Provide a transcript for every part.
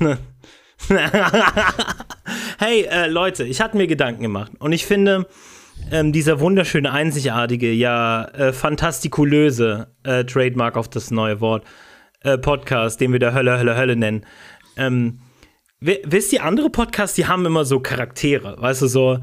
hey, äh, Leute, ich hatte mir Gedanken gemacht und ich finde, ähm, dieser wunderschöne, einzigartige, ja äh, fantastikulöse äh, Trademark auf das neue Wort, äh, Podcast, den wir da Hölle, Hölle, Hölle nennen. Ähm, wisst ihr, andere Podcasts, die haben immer so Charaktere, weißt du, so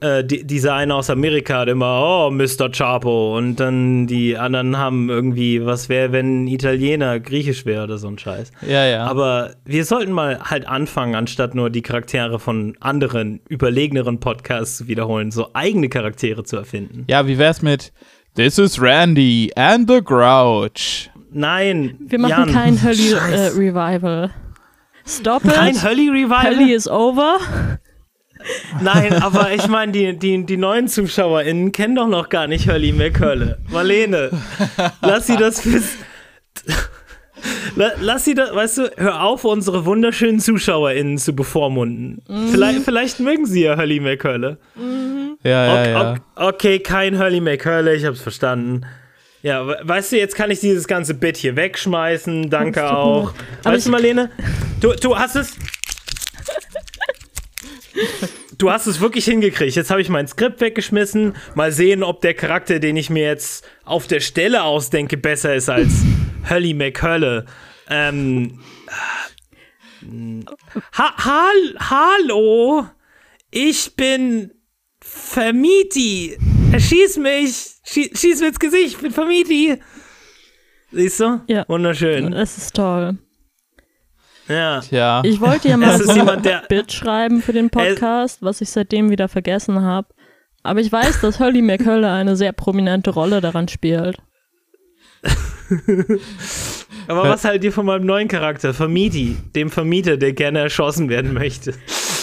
äh, die, dieser eine aus Amerika hat immer, oh, Mr. Chapo. Und dann die anderen haben irgendwie, was wäre, wenn ein Italiener griechisch wäre oder so ein Scheiß. Ja, ja. Aber wir sollten mal halt anfangen, anstatt nur die Charaktere von anderen, überlegeneren Podcasts zu wiederholen, so eigene Charaktere zu erfinden. Ja, wie wär's mit This is Randy and the Grouch? Nein. Wir machen Jan. kein Hölli-Revival. Äh, Stop it. Kein Hölli-Revival? Hölli is over. Nein, aber ich meine, die, die, die neuen ZuschauerInnen kennen doch noch gar nicht Hölli McHölle. Marlene, lass sie das fürs. Lass sie das, weißt du, hör auf, unsere wunderschönen ZuschauerInnen zu bevormunden. Mhm. Vielleicht, vielleicht mögen sie ja Hölli McHölle. Mhm. Ja, ja, okay, ja. Okay, kein Hölli McHölle, ich hab's verstanden. Ja, weißt du, jetzt kann ich dieses ganze Bit hier wegschmeißen. Danke auch. Weißt du, Marlene, du, du hast es du hast es wirklich hingekriegt. Jetzt habe ich mein Skript weggeschmissen. Mal sehen, ob der Charakter, den ich mir jetzt auf der Stelle ausdenke, besser ist als Hölli McHölle. Ähm, ha hall hallo, ich bin Vermieti. Schieß mich. Schieß, schieß mir ins Gesicht. Ich bin Vermieti. Siehst du? Ja. Wunderschön. Das ist toll. Ja. Tja. Ich wollte ja mal so ein Bit schreiben für den Podcast, was ich seitdem wieder vergessen habe. Aber ich weiß, dass Hurley McHölle eine sehr prominente Rolle daran spielt. Aber was halt dir von meinem neuen Charakter, Vermieti, dem Vermieter, der gerne erschossen werden möchte?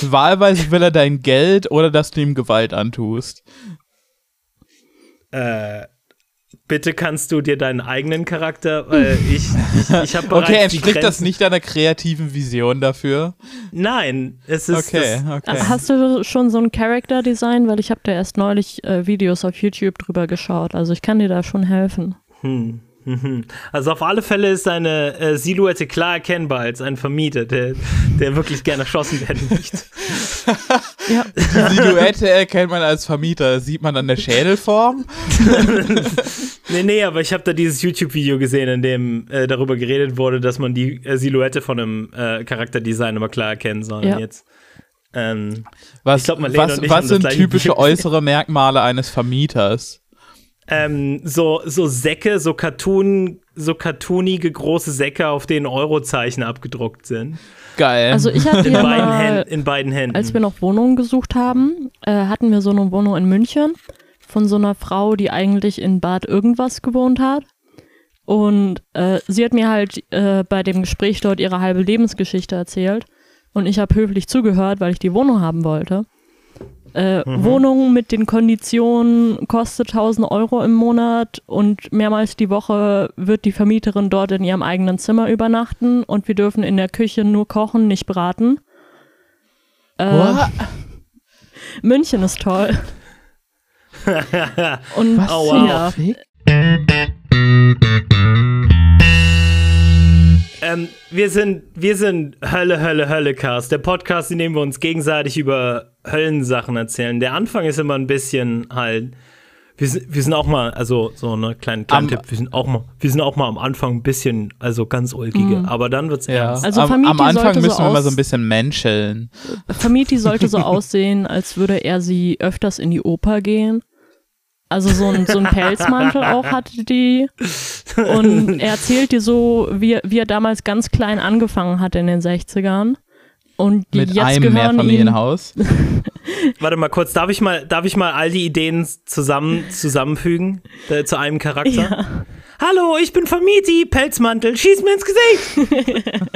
Wahlweise will er dein Geld oder dass du ihm Gewalt antust. Äh, bitte kannst du dir deinen eigenen Charakter, weil ich, ich, ich habe Okay, entspricht das nicht deiner kreativen Vision dafür? Nein, es ist. Okay, okay. Hast du schon so ein Character Design? Weil ich habe da erst neulich äh, Videos auf YouTube drüber geschaut. Also ich kann dir da schon helfen. Hm. Mhm. Also auf alle Fälle ist seine äh, Silhouette klar erkennbar als ein Vermieter, der, der wirklich gerne erschossen werden möchte. ja. Die Silhouette erkennt man als Vermieter. Sieht man an der Schädelform? nee, nee, aber ich habe da dieses YouTube-Video gesehen, in dem äh, darüber geredet wurde, dass man die äh, Silhouette von einem äh, Charakterdesign immer klar erkennen soll. Ja. Jetzt. Ähm, was, glaub, was, was sind typische äußere Merkmale eines Vermieters? Ähm, so, so Säcke, so Cartoon, so cartoonige große Säcke, auf denen Eurozeichen abgedruckt sind. Geil. Also ich hatte in, ja beiden mal, Händen, in beiden Händen. Als wir noch Wohnungen gesucht haben, äh, hatten wir so eine Wohnung in München von so einer Frau, die eigentlich in Bad irgendwas gewohnt hat. Und äh, sie hat mir halt äh, bei dem Gespräch dort ihre halbe Lebensgeschichte erzählt. Und ich habe höflich zugehört, weil ich die Wohnung haben wollte. Äh, mhm. Wohnung mit den Konditionen kostet 1000 Euro im Monat und mehrmals die Woche wird die Vermieterin dort in ihrem eigenen Zimmer übernachten und wir dürfen in der Küche nur kochen, nicht braten. Äh, München ist toll. und Was ja. Ähm, wir sind, wir sind Hölle, Hölle, Hölle-Cast. Der Podcast, in dem wir uns gegenseitig über Höllensachen erzählen. Der Anfang ist immer ein bisschen halt. Wir sind, wir sind auch mal, also so eine kleine, kleine Tipp, wir sind auch mal, wir sind auch mal am Anfang ein bisschen, also ganz ulkige, mhm. aber dann wird's ja. ernst. Also am, am Anfang müssen so wir mal so ein bisschen menscheln. Famiti sollte so aussehen, als würde er sie öfters in die Oper gehen. Also so ein, so ein Pelzmantel auch hatte die. Und er erzählt dir so, wie, wie er damals ganz klein angefangen hat in den 60ern. Und die Mit jetzt einem gehören Mehrfamilienhaus. Warte mal kurz, darf ich mal, darf ich mal all die Ideen zusammen, zusammenfügen äh, zu einem Charakter? Ja. Hallo, ich bin Vermieti, Pelzmantel, schieß mir ins Gesicht.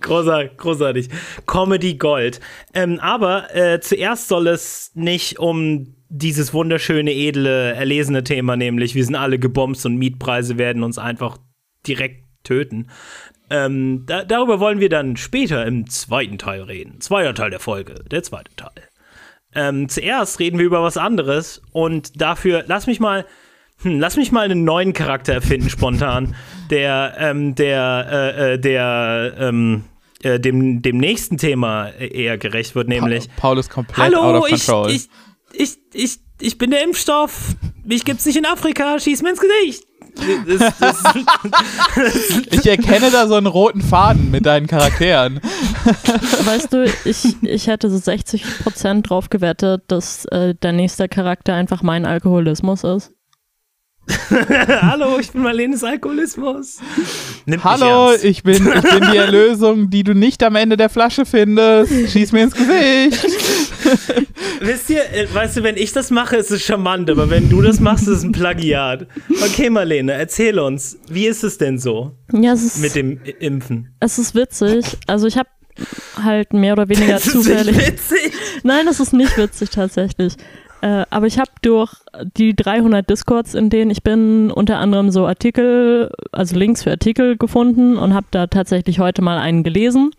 großartig, großartig. Comedy Gold. Ähm, aber äh, zuerst soll es nicht um dieses wunderschöne, edle, erlesene Thema, nämlich wir sind alle gebombt und Mietpreise werden uns einfach direkt töten. Ähm, da, darüber wollen wir dann später im zweiten Teil reden. Zweiter Teil der Folge, der zweite Teil. Ähm, zuerst reden wir über was anderes und dafür lass mich mal, hm, lass mich mal einen neuen Charakter erfinden spontan, der, ähm, der, äh, äh, der, ähm, äh, dem, dem nächsten Thema eher gerecht wird, nämlich. Pa Paul ist komplett out Hallo, of ich, control. ich, ich, ich, ich bin der Impfstoff. Mich gibt's nicht in Afrika. Schieß mir ins Gesicht. Das, das, Ich erkenne da so einen roten Faden mit deinen Charakteren. Weißt du, ich, ich hätte so 60% drauf gewettet, dass äh, der nächste Charakter einfach mein Alkoholismus ist. Hallo, ich bin Marlenes Alkoholismus. Nimmt Hallo, ich bin, ich bin die Erlösung, die du nicht am Ende der Flasche findest. Schieß mir ins Gesicht. Wisst ihr, äh, weißt du, wenn ich das mache, ist es charmant, aber wenn du das machst, ist es ein Plagiat. Okay, Marlene, erzähl uns, wie ist es denn so Ja, es ist, mit dem Impfen? es ist witzig. Also ich habe halt mehr oder weniger Das ist zufällig. witzig. Nein, das ist nicht witzig tatsächlich. Äh, aber ich habe durch die 300 Discords, in denen ich bin, unter anderem so Artikel, also Links für Artikel gefunden und habe da tatsächlich heute mal einen gelesen.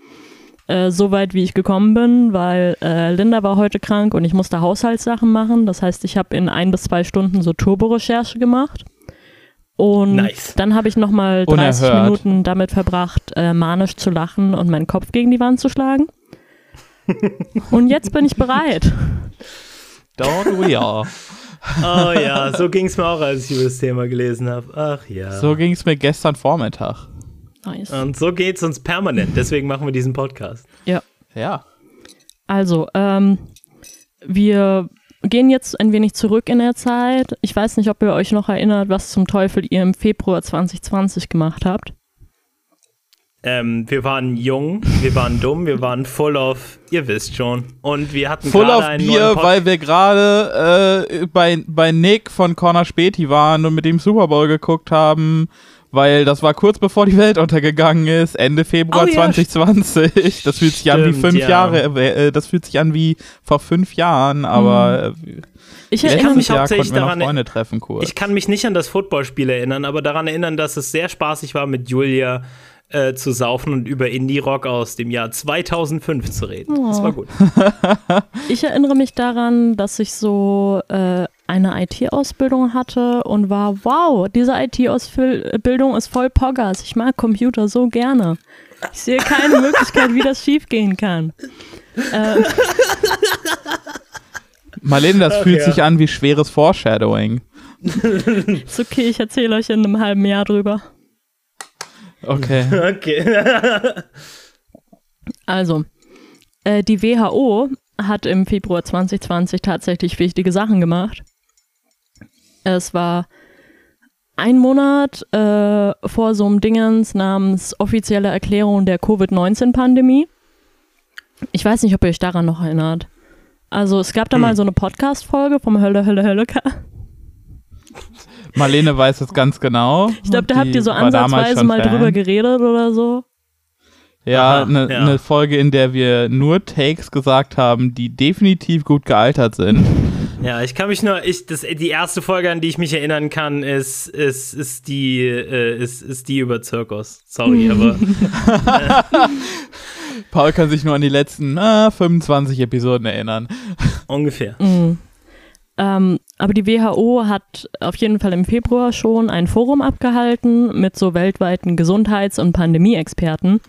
Äh, Soweit wie ich gekommen bin, weil äh, Linda war heute krank und ich musste Haushaltssachen machen. Das heißt, ich habe in ein bis zwei Stunden so Turbo-Recherche gemacht. Und Nice. dann habe ich nochmal 30 Unerhört. Minuten damit verbracht, äh, manisch zu lachen und meinen Kopf gegen die Wand zu schlagen. und jetzt bin ich bereit. Don't we all. Oh ja, so ging es mir auch, als ich über das Thema gelesen habe. Ach ja. So ging es mir gestern Vormittag. Nice. Und so geht's uns permanent. Deswegen machen wir diesen Podcast. Ja. Ja. Also, ähm, wir gehen jetzt ein wenig zurück in der Zeit. Ich weiß nicht, ob ihr euch noch erinnert, was zum Teufel ihr im Februar 2020 gemacht habt. Ähm, wir waren jung, wir waren dumm, wir waren full of, ihr wisst schon. Und wir hatten Full gerade of einen Bier, weil wir gerade äh, bei, bei Nick von Corner Späti waren und mit dem Super Bowl geguckt haben, weil das war kurz bevor die Welt untergegangen ist, Ende Februar Oh ja, 2020. Das fühlt sich an wie Stimmt, fünf ja. Jahre, äh, das fühlt sich an wie vor fünf Jahren, aber Ich äh, erinnere kann mich, Jahr hauptsächlich daran- Freunde treffen kurz. Ich kann mich nicht an das Footballspiel erinnern, aber daran erinnern, dass es sehr spaßig war, mit Julia äh, zu saufen und über Indie-Rock aus dem Jahr 2005 zu reden. Das war gut. ich erinnere mich daran, dass ich so äh, eine IT-Ausbildung hatte und war, wow, diese IT-Ausbildung ist voll Poggers. Ich mag Computer so gerne. Ich sehe keine Möglichkeit, wie das schiefgehen kann. Äh, Marlene, das Ach fühlt ja. sich an wie schweres Foreshadowing. ist okay, ich erzähle euch in einem halben Jahr drüber. Okay. Okay. Also, äh, die WHO hat im Februar 2020 tatsächlich wichtige Sachen gemacht. Es war ein Monat äh, vor so einem Dingens namens offizielle Erklärung der Covid-19-Pandemie. Ich weiß nicht, ob ihr euch daran noch erinnert. Also es gab da mal so eine Podcast-Folge vom Hölle, Hölle, Hölle. Marlene weiß es ganz genau. Ich glaube, da habt ihr so ansatzweise mal Fan. drüber geredet oder so. Ja, eine ja. ne Folge, in der wir nur Takes gesagt haben, die definitiv gut gealtert sind. Ja, ich kann mich nur, ich, das, die erste Folge, an die ich mich erinnern kann, ist, ist, ist, die, äh, ist, ist die über Zirkus. Sorry, aber Paul kann sich nur an die letzten ah, 25 Episoden erinnern. ungefähr. Mhm. Ähm, aber die WHO hat auf jeden Fall im Februar schon ein Forum abgehalten mit so weltweiten Gesundheits- und Pandemie-Experten.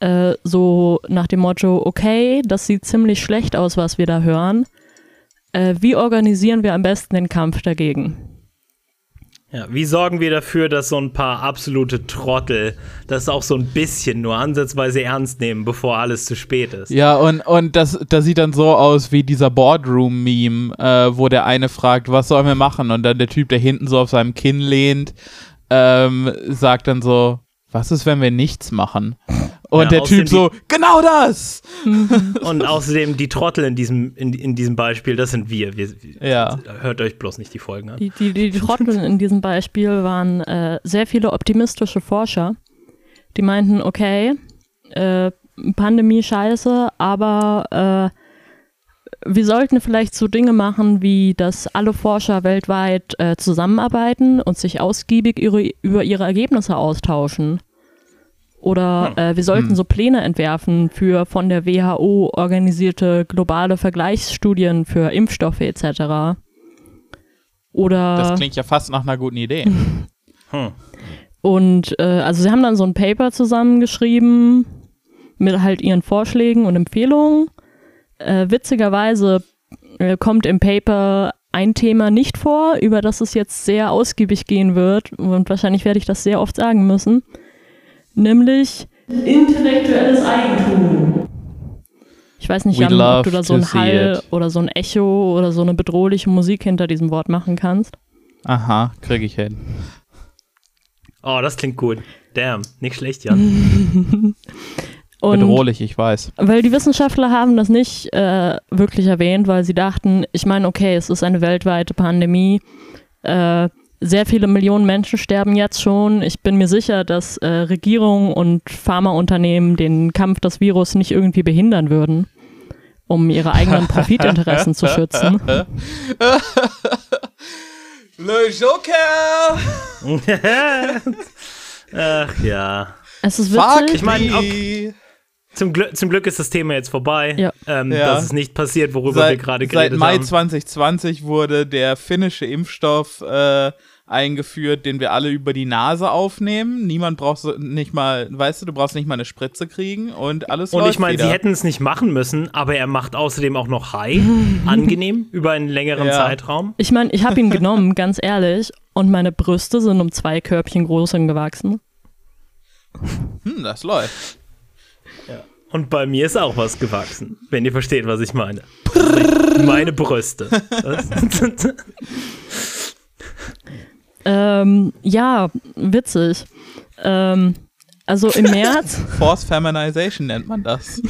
Äh, so nach dem Motto, okay, das sieht ziemlich schlecht aus, was wir da hören. Äh, wie organisieren wir am besten den Kampf dagegen? Ja, wie sorgen wir dafür, dass so ein paar absolute Trottel das auch so ein bisschen nur ansatzweise ernst nehmen, bevor alles zu spät ist? Ja, und, und das, das sieht dann so aus wie dieser Boardroom-Meme, äh, wo der eine fragt, was sollen wir machen? Und dann der Typ, der hinten so auf seinem Kinn lehnt, ähm, sagt dann so, was ist, wenn wir nichts machen? Und Ja, der Typ so, genau das! Und außerdem die Trottel in diesem, in, in diesem Beispiel, das sind wir. wir, wir Ja. Hört euch bloß nicht die Folgen an. Die, die, die Trottel in diesem Beispiel waren äh, sehr viele optimistische Forscher, die meinten, okay, äh, Pandemie scheiße, aber äh, wir sollten vielleicht so Dinge machen, wie dass alle Forscher weltweit äh, zusammenarbeiten und sich ausgiebig ihre, über ihre Ergebnisse austauschen. Oder äh, wir sollten Hm. so Pläne entwerfen für von der WHO organisierte globale Vergleichsstudien für Impfstoffe etc. Oder Das klingt ja fast nach einer guten Idee. Hm. und äh, also sie haben dann so ein Paper zusammengeschrieben mit halt ihren Vorschlägen und Empfehlungen. Äh, witzigerweise äh, kommt im Paper ein Thema nicht vor, über das es jetzt sehr ausgiebig gehen wird und wahrscheinlich werde ich das sehr oft sagen müssen, nämlich intellektuelles Eigentum. Ich weiß nicht, Jan, ob du da so ein Hall it. oder so ein Echo oder so eine bedrohliche Musik hinter diesem Wort machen kannst. Aha, krieg ich hin. Oh, das klingt gut. Damn, nicht schlecht, Jan. Und Bedrohlich, ich weiß. Weil die Wissenschaftler haben das nicht äh, wirklich erwähnt, weil sie dachten, ich meine, okay, es ist eine weltweite Pandemie. Äh, sehr viele Millionen Menschen sterben jetzt schon. Ich bin mir sicher, dass äh, Regierungen und Pharmaunternehmen den Kampf des Virus nicht irgendwie behindern würden, um ihre eigenen Profitinteressen zu schützen. Le Joker! Ach ja. Es ist Fuck witzig. Ich meine, me. Zum, Glück, zum Glück ist das Thema jetzt vorbei. Ja. Ähm, Ja. Das ist nicht passiert, worüber wir Seit, gerade seit geredet Mai haben. 2020 wurde der finnische Impfstoff äh, eingeführt, den wir alle über die Nase aufnehmen. Niemand braucht so nicht mal, weißt du, du brauchst nicht mal eine Spritze kriegen und alles Und läuft ich meine, sie hätten es nicht machen müssen, aber er macht außerdem auch noch High, angenehm, über einen längeren Ja. Zeitraum. Ich meine, ich habe ihn genommen, ganz ehrlich, und meine Brüste sind um zwei Körbchen größer gewachsen. Hm, das läuft. Und bei mir ist auch was gewachsen, wenn ihr versteht, was ich meine. Meine Brüste. Ähm, ja, witzig. Ähm, also im März, Force Feminization nennt man das.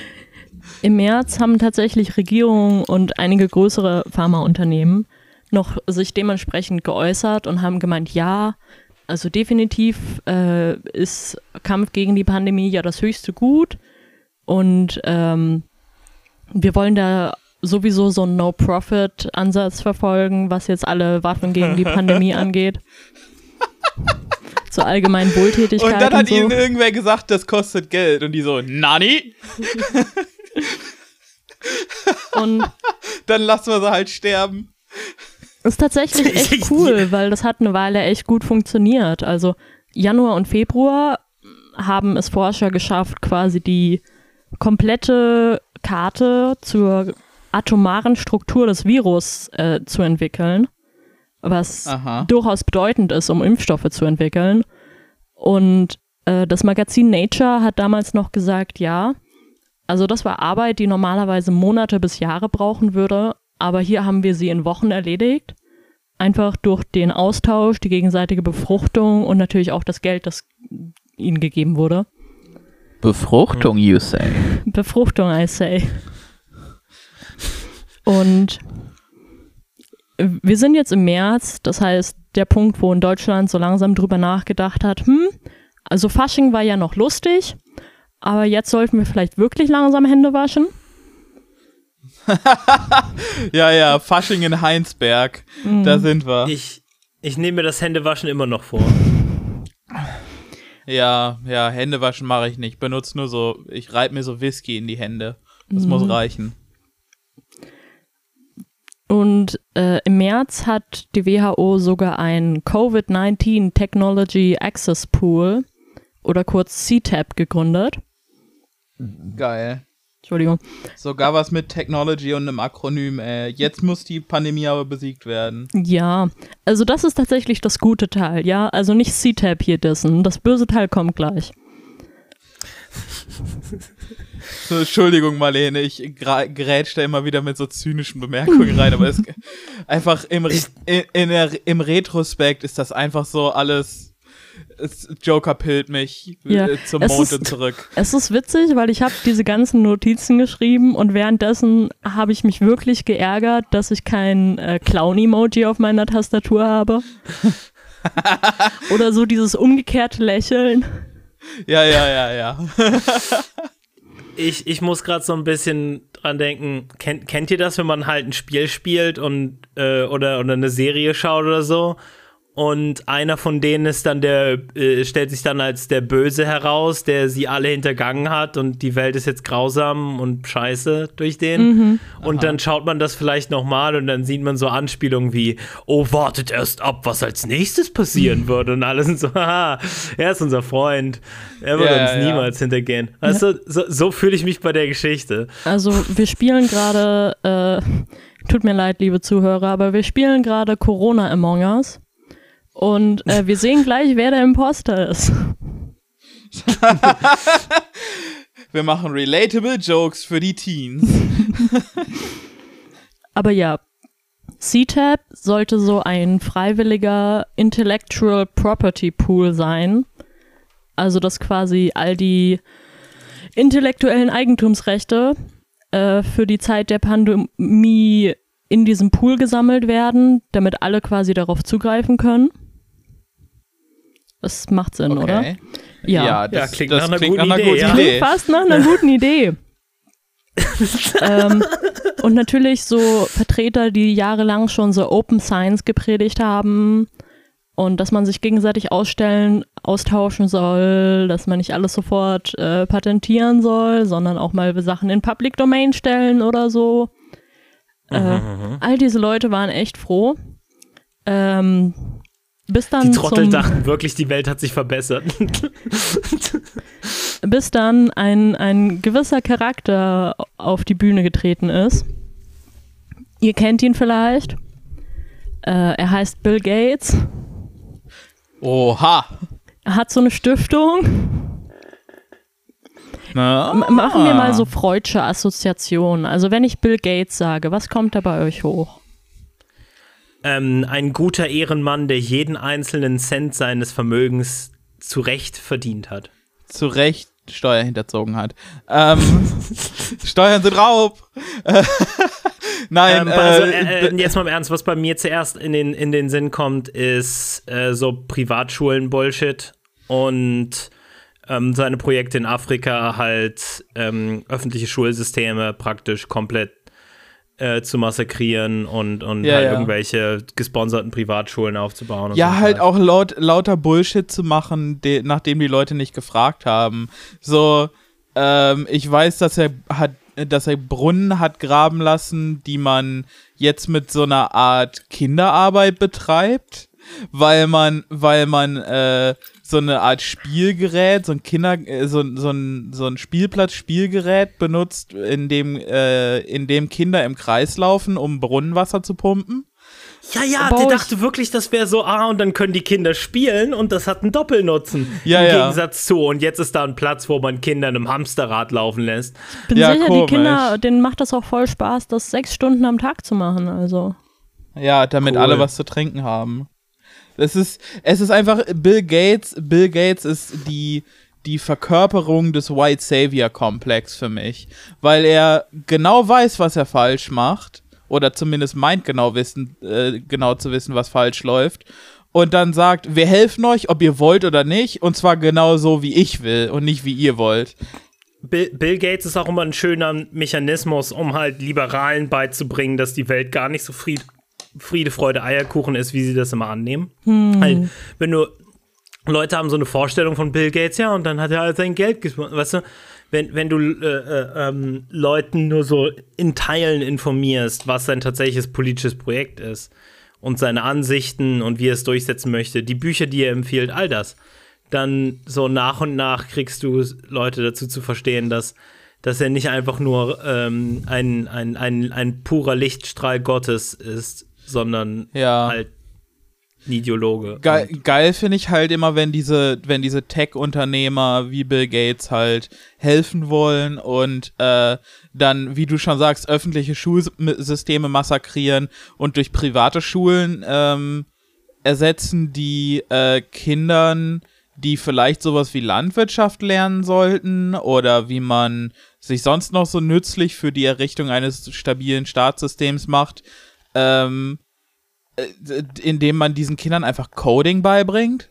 im März haben tatsächlich Regierungen und einige größere Pharmaunternehmen noch sich dementsprechend geäußert und haben gemeint, ja, also definitiv äh, ist Kampf gegen die Pandemie ja das höchste Gut und ähm, wir wollen da sowieso so einen No-Profit-Ansatz verfolgen, was jetzt alle Waffen gegen die Pandemie angeht. Zur allgemeinen Wohltätigkeit Und dann hat so. ihnen irgendwer gesagt, das kostet Geld. Und die so, Nani? Und Dann lassen wir sie halt sterben. Ist tatsächlich echt cool, weil das hat eine Weile echt gut funktioniert. Also Januar und Februar haben es Forscher geschafft, quasi die komplette Karte zur atomaren Struktur des Virus äh, zu entwickeln, was Aha. durchaus bedeutend ist, um Impfstoffe zu entwickeln. Und äh, das Magazin Nature hat damals noch gesagt, ja, also das war Arbeit, die normalerweise Monate bis Jahre brauchen würde, aber hier haben wir sie in Wochen erledigt. Einfach durch den Austausch, die gegenseitige Befruchtung und natürlich auch das Geld, das ihnen gegeben wurde. Befruchtung, you say. Befruchtung, I say. Und wir sind jetzt im März, das heißt, der Punkt, wo in Deutschland so langsam drüber nachgedacht hat, hm, also Fasching war ja noch lustig, aber jetzt sollten wir vielleicht wirklich langsam Hände waschen. Ja, ja, Fasching in Heinsberg. Mhm. Da sind wir. Ich, ich nehme mir das Händewaschen immer noch vor. Ja, ja, Hände waschen mache ich nicht. Benutze nur so, ich reibe mir so Whisky in die Hände. Das Mhm. muss reichen. Und äh, im März hat die WHO sogar ein Covid-19 Technology Access Pool oder kurz CTAP gegründet. Geil. Entschuldigung. Sogar was mit Technology und einem Akronym, ey. Jetzt muss die Pandemie aber besiegt werden. Ja, also das ist tatsächlich das gute Teil, ja. Also nicht CTAP hier dessen. Das böse Teil kommt gleich. So, Entschuldigung, Marlene, ich gra- grätsch da immer wieder mit so zynischen Bemerkungen rein, aber es einfach im, in, in der, im Retrospekt ist das einfach so alles. Es, Joker pillt mich Ja, äh, zum es Mond ist- und zurück. Es ist witzig, weil ich habe diese ganzen Notizen geschrieben und währenddessen habe ich mich wirklich geärgert, dass ich kein äh, Clown-Emoji auf meiner Tastatur habe. Oder so dieses umgekehrte Lächeln. Ja, ja, ja, ja. Ich, ich muss gerade so ein bisschen dran denken, kennt, kennt ihr das, wenn man halt ein Spiel spielt und äh, oder, oder eine Serie schaut oder so und einer von denen ist dann der, äh, stellt sich dann als der Böse heraus, der sie alle hintergangen hat und die Welt ist jetzt grausam und scheiße durch den. Und dann schaut man das vielleicht nochmal und dann sieht man so Anspielungen wie, oh, wartet erst ab, was als nächstes passieren wird. Und alle sind so, haha, er ist unser Freund. Er wird Ja, uns ja, ja. niemals hintergehen. Also, so, so fühle ich mich bei der Geschichte. Also wir spielen gerade, äh, tut mir leid, liebe Zuhörer, aber wir spielen gerade Corona Among Us. Und äh, wir sehen gleich, wer der Imposter ist. Wir machen relatable Jokes für die Teens. Aber ja, CTAP sollte so ein freiwilliger Intellectual Property Pool sein. Also, dass quasi all die intellektuellen Eigentumsrechte äh, für die Zeit der Pandemie in diesem Pool gesammelt werden, damit alle quasi darauf zugreifen können. Das macht Sinn, oder? Okay. Ja. das, Ja, klingt das nach einer klingt guten nach einer Idee, guten ja. Idee. Fast nach einer guten Idee. ähm, und natürlich so Vertreter, die jahrelang schon so Open Science gepredigt haben und dass man sich gegenseitig ausstellen, austauschen soll, dass man nicht alles sofort äh, patentieren soll, sondern auch mal Sachen in Public Domain stellen oder so. Äh, all diese Leute waren echt froh. Ähm, bis dann Die Trottel zum, dachten wirklich, die Welt hat sich verbessert. bis dann ein, ein gewisser Charakter auf die Bühne getreten ist. Ihr kennt ihn vielleicht. Äh, er heißt Bill Gates. Oha. Er hat so eine Stiftung. Na? Machen wir mal so freudsche Assoziationen. Also wenn ich Bill Gates sage, was kommt da bei euch hoch? Ähm, ein guter Ehrenmann, der jeden einzelnen Cent seines Vermögens zu Recht verdient hat. zu Recht Steuer hinterzogen hat. Ähm, Steuern sind Raub. Nein, Ähm, also, äh, äh, jetzt mal im Ernst, was bei mir zuerst in den, in den Sinn kommt, ist äh, so Privatschulen-Bullshit und ähm, seine Projekte in Afrika halt ähm, öffentliche Schulsysteme praktisch komplett äh, zu massakrieren und, und Ja, halt ja. irgendwelche gesponserten Privatschulen aufzubauen. Ja, so halt auch laut, lauter Bullshit zu machen, de, nachdem die Leute nicht gefragt haben. So, ähm, ich weiß, dass er hat, dass er Brunnen hat graben lassen, die man jetzt mit so einer Art Kinderarbeit betreibt, weil man, weil man äh, so eine Art Spielgerät, so ein Kinder, äh, so, so ein, so ein Spielplatz-Spielgerät benutzt, in dem, äh, in dem Kinder im Kreis laufen, um Brunnenwasser zu pumpen. Ja, ja, der ich- dachte wirklich, das wäre so, ah, und dann können die Kinder spielen und das hat einen Doppelnutzen. Ja, Im ja. Gegensatz zu, und jetzt ist da ein Platz, wo man Kinder in einem Hamsterrad laufen lässt. Bin Ja, sicher, komisch. die Kinder, denen macht das auch voll Spaß, das sechs Stunden am Tag zu machen. Also. Ja, damit Cool. alle was zu trinken haben. Das ist, es ist einfach, Bill Gates, Bill Gates ist die, die Verkörperung des White Savior Komplex für mich. Weil er genau weiß, was er falsch macht. Oder zumindest meint genau wissen, äh, genau zu wissen, was falsch läuft. Und dann sagt, wir helfen euch, ob ihr wollt oder nicht. Und zwar genau so, wie ich will und nicht wie ihr wollt. Bill, Bill Gates ist auch immer ein schöner Mechanismus, um halt Liberalen beizubringen, dass die Welt gar nicht so Fried, Friede, Freude, Eierkuchen ist, wie sie das immer annehmen. Halt, wenn du Leute haben so eine Vorstellung von Bill Gates, ja, und dann hat er halt sein Geld gespart. Weißt du, wenn, wenn du äh, äh, ähm, Leuten nur so in Teilen informierst, was sein tatsächliches politisches Projekt ist und seine Ansichten und wie er es durchsetzen möchte, die Bücher, die er empfiehlt, all das, dann so nach und nach kriegst du Leute dazu zu verstehen, dass, dass er nicht einfach nur ähm, ein, ein, ein, ein purer Lichtstrahl Gottes ist, sondern Ja. halt ein Ideologe. Geil, geil finde ich halt immer, wenn diese, wenn diese Tech-Unternehmer wie Bill Gates halt helfen wollen und äh, dann, wie du schon sagst, öffentliche Schulsysteme massakrieren und durch private Schulen ähm, ersetzen, die äh, Kindern, die vielleicht sowas wie Landwirtschaft lernen sollten oder wie man sich sonst noch so nützlich für die Errichtung eines stabilen Staatssystems macht, ähm, indem man diesen Kindern einfach Coding beibringt,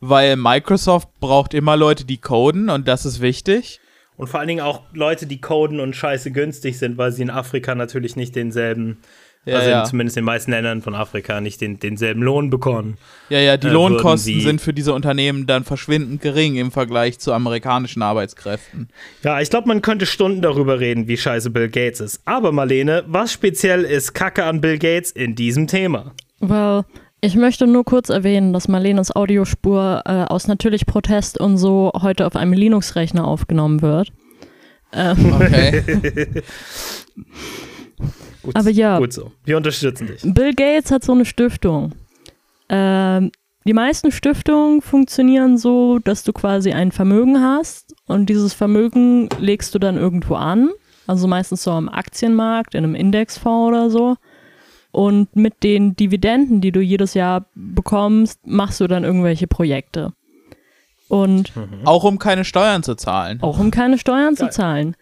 weil Microsoft braucht immer Leute, die coden und das ist wichtig. Und vor allen Dingen auch Leute, die coden und scheiße günstig sind, weil sie in Afrika natürlich nicht denselben Ja, also ja. In, zumindest in den meisten Ländern von Afrika nicht den, denselben Lohn bekommen. Ja, ja, die äh, Lohnkosten sind für diese Unternehmen dann verschwindend gering im Vergleich zu amerikanischen Arbeitskräften. Ja, ich glaube, man könnte Stunden darüber reden, wie scheiße Bill Gates ist. Aber Marlene, was speziell ist Kacke an Bill Gates in diesem Thema? Well, ich möchte nur kurz erwähnen, dass Marlenes Audiospur äh, aus natürlich Protest und so heute auf einem Linux-Rechner aufgenommen wird. Ähm, Okay. Gut, Aber ja. Gut so. Wir unterstützen dich. Bill Gates hat so eine Stiftung. Ähm, die meisten Stiftungen funktionieren so, dass du quasi ein Vermögen hast und dieses Vermögen legst du dann irgendwo an. Also meistens so am Aktienmarkt, in einem Indexfonds oder so. Und mit den Dividenden, die du jedes Jahr bekommst, machst du dann irgendwelche Projekte. Und Auch um keine Steuern zu zahlen. auch um keine Steuern Geil. zu zahlen.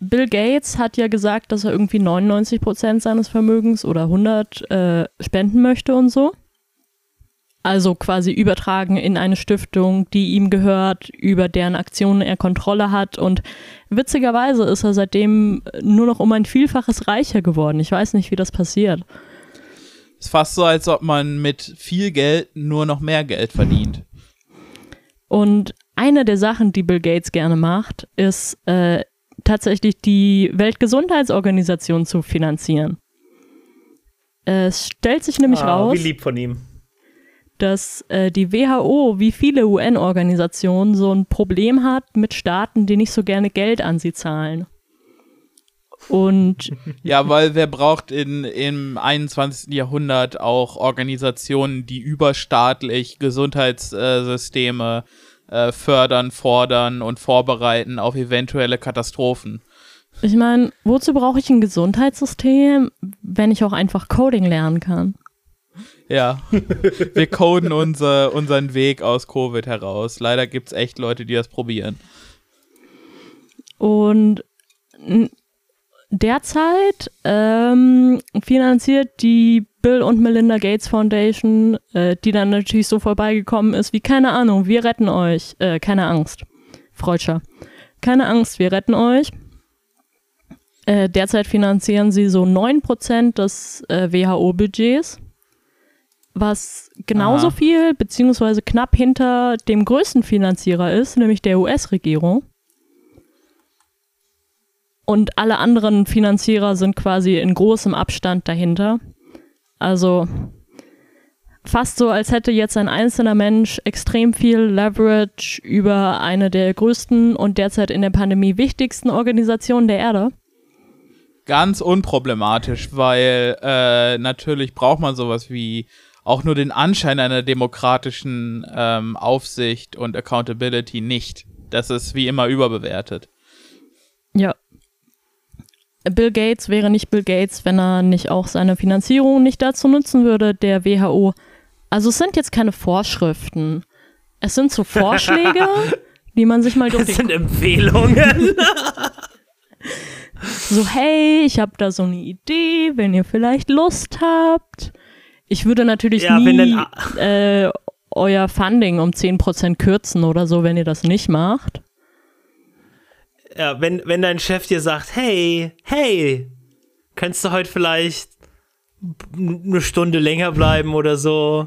Bill Gates hat ja gesagt, dass er irgendwie 99 Prozent seines Vermögens oder 100 äh, spenden möchte und so. Also quasi übertragen in eine Stiftung, die ihm gehört, über deren Aktionen er Kontrolle hat. Und witzigerweise ist er seitdem nur noch um ein Vielfaches reicher geworden. Ich weiß nicht, wie das passiert. Ist fast so, als ob man mit viel Geld nur noch mehr Geld verdient. Und eine der Sachen, die Bill Gates gerne macht, ist äh, tatsächlich die Weltgesundheitsorganisation zu finanzieren. Es stellt sich nämlich Ah, raus, wie lieb von ihm. dass äh, die WHO, wie viele UN-Organisationen, so ein Problem hat mit Staaten, die nicht so gerne Geld an sie zahlen. Und Ja, weil wer braucht in, im 21. Jahrhundert auch Organisationen, die überstaatlich Gesundheitssysteme äh, fördern, fordern und vorbereiten auf eventuelle Katastrophen. ich meine, wozu brauche ich ein Gesundheitssystem, wenn ich auch einfach Coding lernen kann? Ja, wir coden unser, unseren Weg aus Covid heraus. Leider gibt es echt Leute, die das probieren. Und derzeit ähm, finanziert die Bill und Melinda Gates Foundation, äh, die dann natürlich so vorbeigekommen ist, wie keine Ahnung, wir retten euch. Äh, keine Angst. Freudscher. Keine Angst, wir retten euch. Äh, derzeit finanzieren sie so 9% des äh, WHO-Budgets, was genauso Aha. viel, beziehungsweise knapp hinter dem größten Finanzierer ist, nämlich der US-Regierung. Und alle anderen Finanzierer sind quasi in großem Abstand dahinter. Also fast so, als hätte jetzt ein einzelner Mensch extrem viel Leverage über eine der größten und derzeit in der Pandemie wichtigsten Organisationen der Erde. Ganz unproblematisch, weil äh, natürlich braucht man sowas wie auch nur den Anschein einer demokratischen ähm, Aufsicht und Accountability nicht. Das ist wie immer überbewertet. Ja. Bill Gates wäre nicht Bill Gates, wenn er nicht auch seine Finanzierung nicht dazu nutzen würde, der WHO. Also es sind jetzt keine Vorschriften. Es sind so Vorschläge, die man sich mal durch Das sind Empfehlungen. So, hey, ich habe da so eine Idee, wenn ihr vielleicht Lust habt. Ich würde natürlich Ja, nie äh, euer Funding um 10% kürzen oder so, wenn ihr das nicht macht. Ja, wenn, wenn dein Chef dir sagt, hey, hey, kannst du heute vielleicht eine Stunde länger bleiben oder so?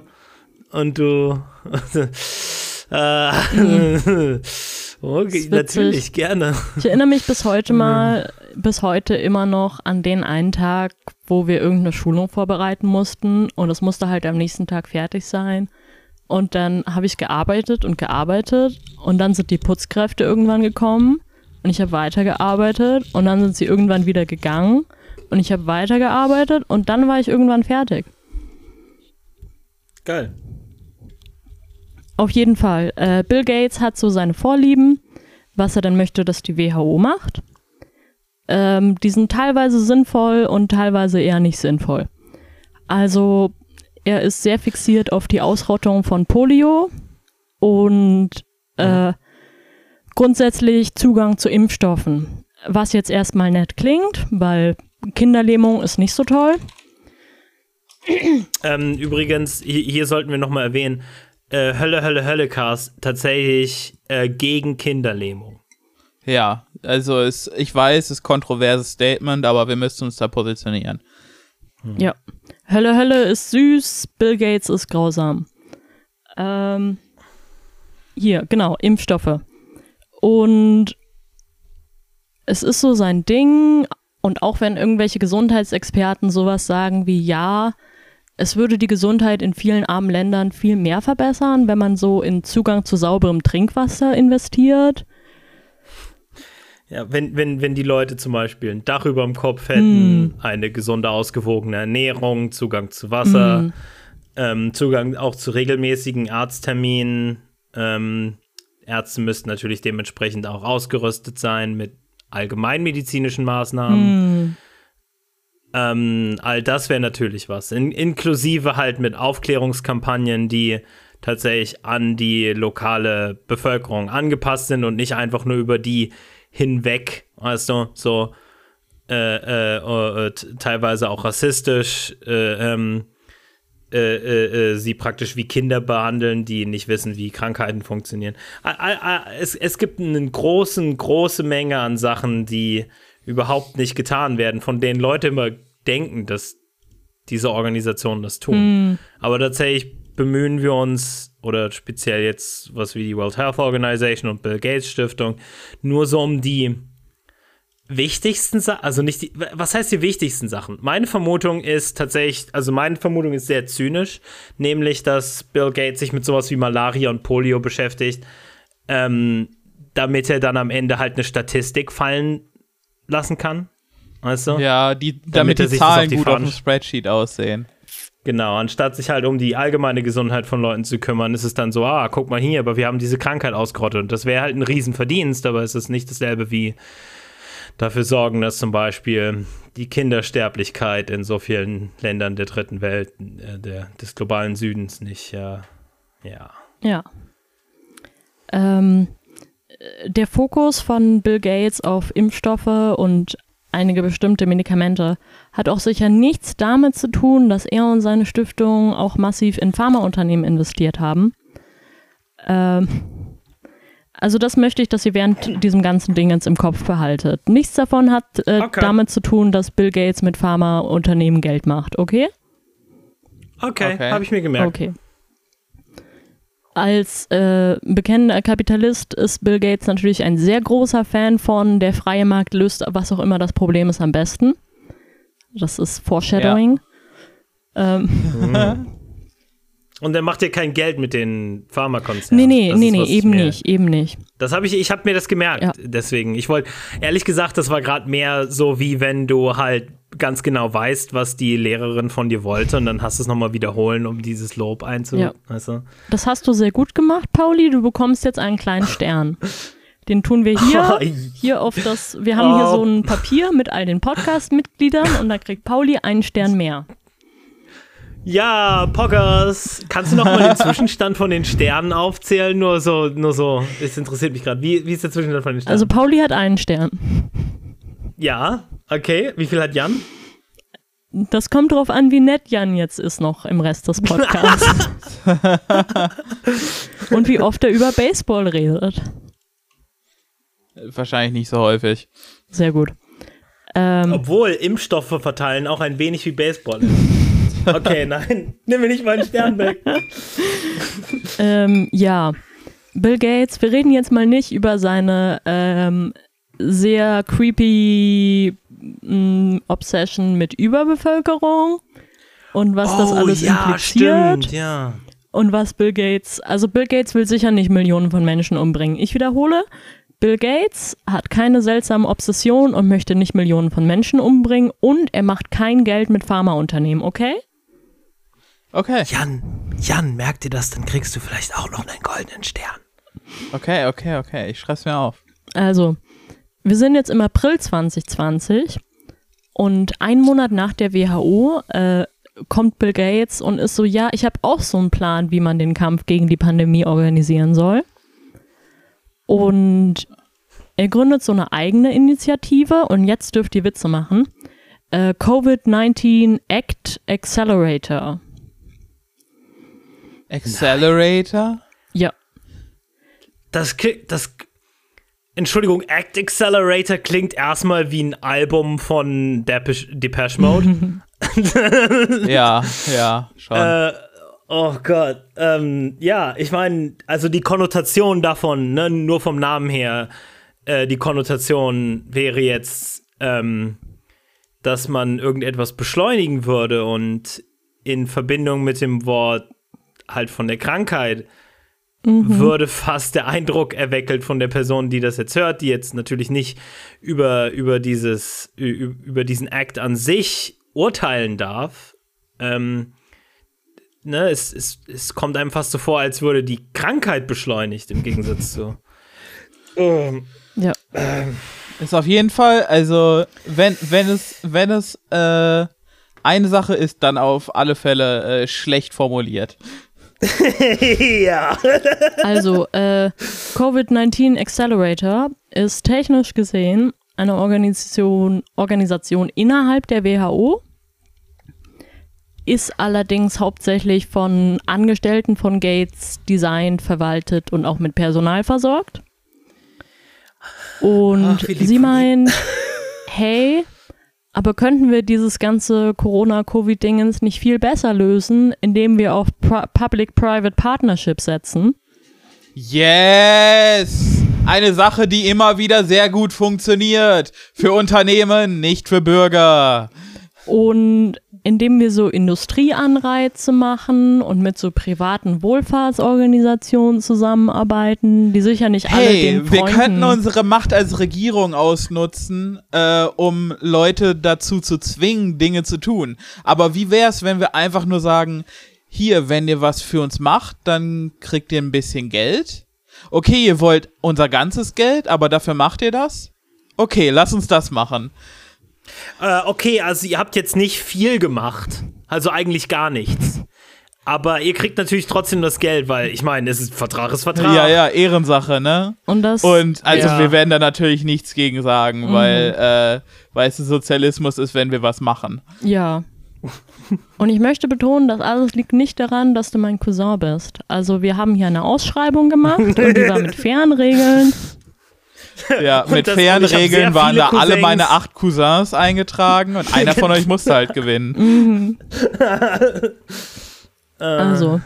Und du. äh, okay, natürlich, gerne. Ich erinnere mich bis heute mal, bis heute immer noch an den einen Tag, wo wir irgendeine Schulung vorbereiten mussten und es musste halt am nächsten Tag fertig sein. Und dann habe ich gearbeitet und gearbeitet und dann sind die Putzkräfte irgendwann gekommen und ich habe weitergearbeitet und dann sind sie irgendwann wieder gegangen und ich habe weitergearbeitet und dann war ich irgendwann fertig. Geil. Auf jeden Fall. Äh, Bill Gates hat so seine Vorlieben, was er dann möchte, dass die WHO macht. Ähm, die sind teilweise sinnvoll und teilweise eher nicht sinnvoll. Also er ist sehr fixiert auf die Ausrottung von Polio und äh, grundsätzlich Zugang zu Impfstoffen. Was jetzt erstmal nett klingt, weil Kinderlähmung ist nicht so toll. Ähm, übrigens, hier, hier sollten wir nochmal erwähnen, äh, Hölle, Hölle, Hölle Cast tatsächlich äh, gegen Kinderlähmung. Ja, also es, ich weiß, es ist kontroverses Statement, aber wir müssen uns da positionieren. Ja. Hölle, Hölle ist süß, Bill Gates ist grausam. Ähm, hier, genau, Impfstoffe. Und es ist so sein Ding, und auch wenn irgendwelche Gesundheitsexperten sowas sagen wie, ja, es würde die Gesundheit in vielen armen Ländern viel mehr verbessern, wenn man so in Zugang zu sauberem Trinkwasser investiert. Ja, wenn, wenn, wenn die Leute zum Beispiel ein Dach über dem Kopf hätten, mm. eine gesunde, ausgewogene Ernährung, Zugang zu Wasser, mm. ähm, Zugang auch zu regelmäßigen Arztterminen. Ähm, Ärzte müssten natürlich dementsprechend auch ausgerüstet sein mit allgemeinmedizinischen Maßnahmen. Mm. Ähm, all das wäre natürlich was. In, inklusive halt mit Aufklärungskampagnen, die tatsächlich an die lokale Bevölkerung angepasst sind und nicht einfach nur über die hinweg, weißt du, so äh, äh, äh, teilweise auch rassistisch, äh, ähm, äh, äh, sie praktisch wie Kinder behandeln, die nicht wissen, wie Krankheiten funktionieren. Es, es gibt eine großen, große Menge an Sachen, die überhaupt nicht getan werden, von denen Leute immer denken, dass diese Organisationen das tun. Mm. Aber tatsächlich bemühen wir uns, oder speziell jetzt was wie die World Health Organization und Bill Gates Stiftung, nur so um die wichtigsten Sachen, also nicht die, was heißt die wichtigsten Sachen? Meine Vermutung ist tatsächlich, also meine Vermutung ist sehr zynisch, nämlich, dass Bill Gates sich mit sowas wie Malaria und Polio beschäftigt, ähm, damit er dann am Ende halt eine Statistik fallen lassen kann. Weißt du? Ja, die, damit, damit die Zahlen auf die gut auf dem Spreadsheet aussehen. Genau, anstatt sich halt um die allgemeine Gesundheit von Leuten zu kümmern, ist es dann so, ah, guck mal hier, aber wir haben diese Krankheit ausgerottet. Und das wäre halt ein Riesenverdienst, aber es ist nicht dasselbe wie dafür sorgen, dass zum Beispiel die Kindersterblichkeit in so vielen Ländern der dritten Welt, äh, der, des globalen Südens nicht, ja. Ja. ja. Ähm, der Fokus von Bill Gates auf Impfstoffe und einige bestimmte Medikamente hat auch sicher nichts damit zu tun, dass er und seine Stiftung auch massiv in Pharmaunternehmen investiert haben. Ähm, also das möchte ich, dass ihr während diesem ganzen Ding jetzt im Kopf behaltet. Nichts davon hat äh, okay. damit zu tun, dass Bill Gates mit Pharmaunternehmen Geld macht, okay? Okay, okay. habe ich mir gemerkt. Okay. Als äh, bekennender Kapitalist ist Bill Gates natürlich ein sehr großer Fan von der freie Markt löst, was auch immer das Problem ist, am besten. Das ist Foreshadowing. Ja. Ähm. Und er macht ja kein Geld mit den Pharmakonzernen. Nee, nee, das nee, nee, eben mehr, nicht, eben nicht. Das habe ich, ich habe mir das gemerkt, ja. deswegen. Ich wollte, ehrlich gesagt, das war gerade mehr so, wie wenn du halt ganz genau weißt, was die Lehrerin von dir wollte und dann hast du es nochmal wiederholen, um dieses Lob einzu... Ja. Weißt du? Das hast du sehr gut gemacht, Pauli. Du bekommst jetzt einen kleinen Stern. Den tun wir hier, hier auf das, wir haben hier so ein Papier mit all den Podcast-Mitgliedern und da kriegt Pauli einen Stern mehr. Ja, Poggers, kannst du noch mal den Zwischenstand von den Sternen aufzählen? Nur so, nur so, es interessiert mich gerade. Wie, wie ist der Zwischenstand von den Sternen? Also Pauli hat einen Stern. Ja, okay. Wie viel hat Jan? Das kommt drauf an, wie nett Jan jetzt ist noch im Rest des Podcasts. Und wie oft er über Baseball redet. Wahrscheinlich nicht so häufig. Sehr gut. Ähm, Obwohl Impfstoffe verteilen auch ein wenig wie Baseball ist. Okay, nein, nimm mir nicht meinen Stern weg. ähm, ja, Bill Gates, wir reden jetzt mal nicht über seine ähm, sehr creepy mh, mm, Obsession mit Überbevölkerung und was oh, das alles ja, impliziert. Stimmt, ja. Und was Bill Gates, also Bill Gates will sicher nicht Millionen von Menschen umbringen. Ich wiederhole, Bill Gates hat keine seltsame Obsession und möchte nicht Millionen von Menschen umbringen und er macht kein Geld mit Pharmaunternehmen, okay? Okay. Jan, Jan, merk dir das, dann kriegst du vielleicht auch noch einen goldenen Stern. Okay, okay, okay. Ich schreib's mir auf. Also, wir sind jetzt im April 2020 und einen Monat nach der WHO äh, kommt Bill Gates und ist so, ja, ich habe auch so einen Plan, wie man den Kampf gegen die Pandemie organisieren soll. Und er gründet so eine eigene Initiative und jetzt dürft ihr Witze machen. Äh, Covid-19 Act Accelerator. Accelerator? Ja. Das, das, Entschuldigung, Act Accelerator klingt erstmal wie ein Album von Depeche, Depeche Mode. ja, ja, schon. Äh, oh Gott. Ähm, ja, ich meine, also die Konnotation davon, ne, nur vom Namen her, äh, die Konnotation wäre jetzt, ähm, dass man irgendetwas beschleunigen würde und in Verbindung mit dem Wort halt von der Krankheit würde fast der Eindruck erweckelt von der Person, die das jetzt hört, die jetzt natürlich nicht über, über, dieses, über diesen Act an sich urteilen darf. Ähm, ne, es, es, es kommt einem fast so vor, als würde die Krankheit beschleunigt im Gegensatz zu. Ähm, Ja. Ist auf jeden Fall, also wenn, wenn es, wenn es äh, eine Sache ist, dann auf alle Fälle äh, schlecht formuliert. ja. Also, äh, Covid-19 Accelerator ist technisch gesehen eine Organisation, Organisation innerhalb der WHO, ist allerdings hauptsächlich von Angestellten von Gates designt, verwaltet und auch mit Personal versorgt. Und Ach, sie meint, hey, aber könnten wir dieses ganze Corona-Covid-Dingens nicht viel besser lösen, indem wir auf Public-Private Partnership setzen? Yes! Eine Sache, die immer wieder sehr gut funktioniert. Für Unternehmen, nicht für Bürger. Und indem wir so Industrieanreize machen und mit so privaten Wohlfahrtsorganisationen zusammenarbeiten, die sicher nicht alle Hey, den wir könnten unsere Macht als Regierung ausnutzen, äh, um Leute dazu zu zwingen, Dinge zu tun. Aber wie wär's, wenn wir einfach nur sagen, hier, wenn ihr was für uns macht, dann kriegt ihr ein bisschen Geld. Okay, ihr wollt unser ganzes Geld, aber dafür macht ihr das? Okay, lass uns das machen. Äh, okay, also ihr habt jetzt nicht viel gemacht. Also eigentlich gar nichts. Aber ihr kriegt natürlich trotzdem das Geld, weil ich meine, es ist Vertrag ist Vertrag. Ja, ja, Ehrensache, ne? und das Und also Ja. wir werden da natürlich nichts gegen sagen, weil äh, weißt du, Sozialismus ist, wenn wir was machen. ja. Und ich möchte betonen, das alles liegt nicht daran, dass du mein Cousin bist. Also wir haben hier eine Ausschreibung gemacht und die war mit fairen Regeln. Ja, Und mit das- fairen Regeln waren da alle Cousins. meine acht Cousins eingetragen und einer von euch musste halt gewinnen. Also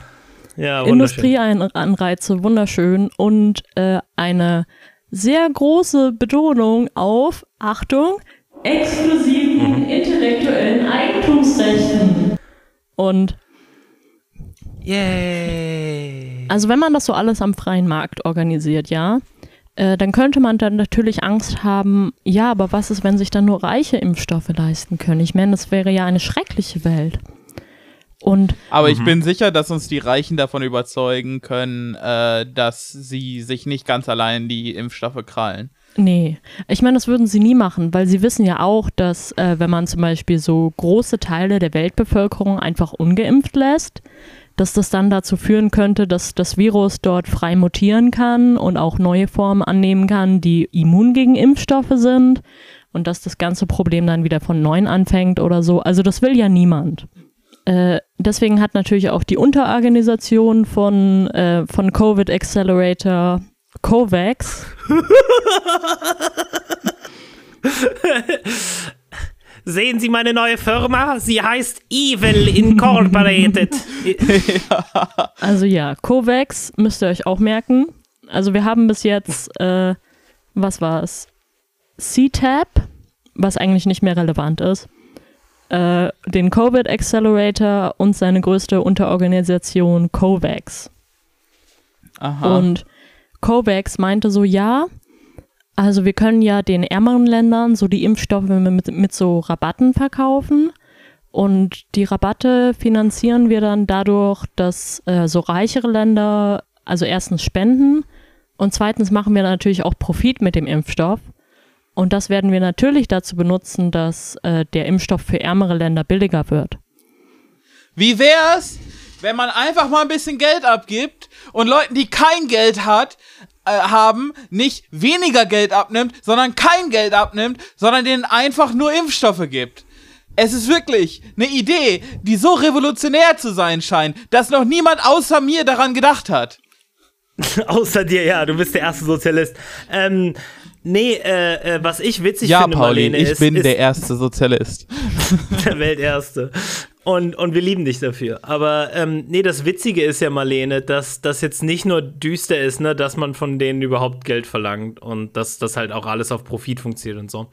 Ja, wunderschön. Industrieanreize, wunderschön und äh, eine sehr große Betonung auf, Achtung, exklusiven intellektuellen Eigentumsrechten. Und Yay. also wenn man das so alles am freien Markt organisiert, ja, äh, dann könnte man dann natürlich Angst haben, ja, aber was ist, wenn sich dann nur Reiche Impfstoffe leisten können? Ich meine, das wäre ja eine schreckliche Welt. Und Aber ich bin sicher, dass uns die Reichen davon überzeugen können, äh, dass sie sich nicht ganz allein die Impfstoffe krallen. Nee, ich meine, das würden sie nie machen, weil sie wissen ja auch, dass äh, wenn man zum Beispiel so große Teile der Weltbevölkerung einfach ungeimpft lässt, dass das dann dazu führen könnte, dass das Virus dort frei mutieren kann und auch neue Formen annehmen kann, die immun gegen Impfstoffe sind und dass das ganze Problem dann wieder von neuem anfängt oder so. Also das will ja niemand. Äh, deswegen hat natürlich auch die Unterorganisation von, äh, von Covid Accelerator COVAX Sehen Sie meine neue Firma? Sie heißt Evil Incorporated. Also ja, COVAX müsst ihr euch auch merken. Also wir haben bis jetzt, äh, was war es? CTAP, was eigentlich nicht mehr relevant ist. Äh, den Covid Accelerator und seine größte Unterorganisation COVAX. Aha. Und COVAX meinte so, ja, also wir können ja den ärmeren Ländern so die Impfstoffe mit, mit so Rabatten verkaufen. Und die Rabatte finanzieren wir dann dadurch, dass äh, so reichere Länder also erstens spenden und zweitens machen wir natürlich auch Profit mit dem Impfstoff. Und das werden wir natürlich dazu benutzen, dass äh, der Impfstoff für ärmere Länder billiger wird. Wie wär's, wenn man einfach mal ein bisschen Geld abgibt und Leuten, die kein Geld hat, äh, haben, nicht weniger Geld abnimmt, sondern kein Geld abnimmt, sondern denen einfach nur Impfstoffe gibt. Es ist wirklich eine Idee, die so revolutionär zu sein scheint, dass noch niemand außer mir daran gedacht hat. Außer dir, ja, du bist der erste Sozialist. Ähm, nee, äh, äh, was ich witzig Ja, finde, Pauli, Marlene, ich ist, bin ist, der erste Sozialist. der Welterste. Und, und wir lieben dich dafür. Aber ähm, nee, das Witzige ist ja, Marlene, dass das jetzt nicht nur düster ist, ne, dass man von denen überhaupt Geld verlangt und dass das halt auch alles auf Profit funktioniert und so.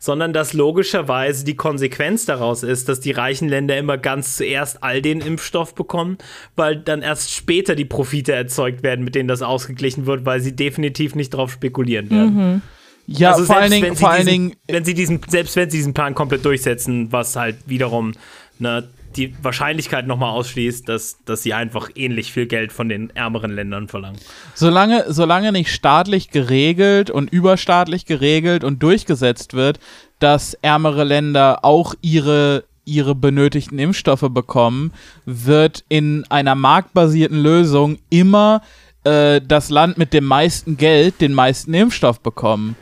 Sondern dass logischerweise die Konsequenz daraus ist, dass die reichen Länder immer ganz zuerst all den Impfstoff bekommen, weil dann erst später die Profite erzeugt werden, mit denen das ausgeglichen wird, weil sie definitiv nicht drauf spekulieren werden. Mhm. Ja, Also vor allen Dingen, wenn sie vor allen diesen, Dingen, wenn sie diesen, selbst wenn sie diesen Plan komplett durchsetzen, was halt wiederum ne, die Wahrscheinlichkeit nochmal ausschließt, dass, dass sie einfach ähnlich viel Geld von den ärmeren Ländern verlangen. solange, solange nicht staatlich geregelt und überstaatlich geregelt und durchgesetzt wird, dass ärmere Länder auch ihre ihre benötigten Impfstoffe bekommen, wird in einer marktbasierten Lösung immer äh, das Land mit dem meisten Geld den meisten Impfstoff bekommen.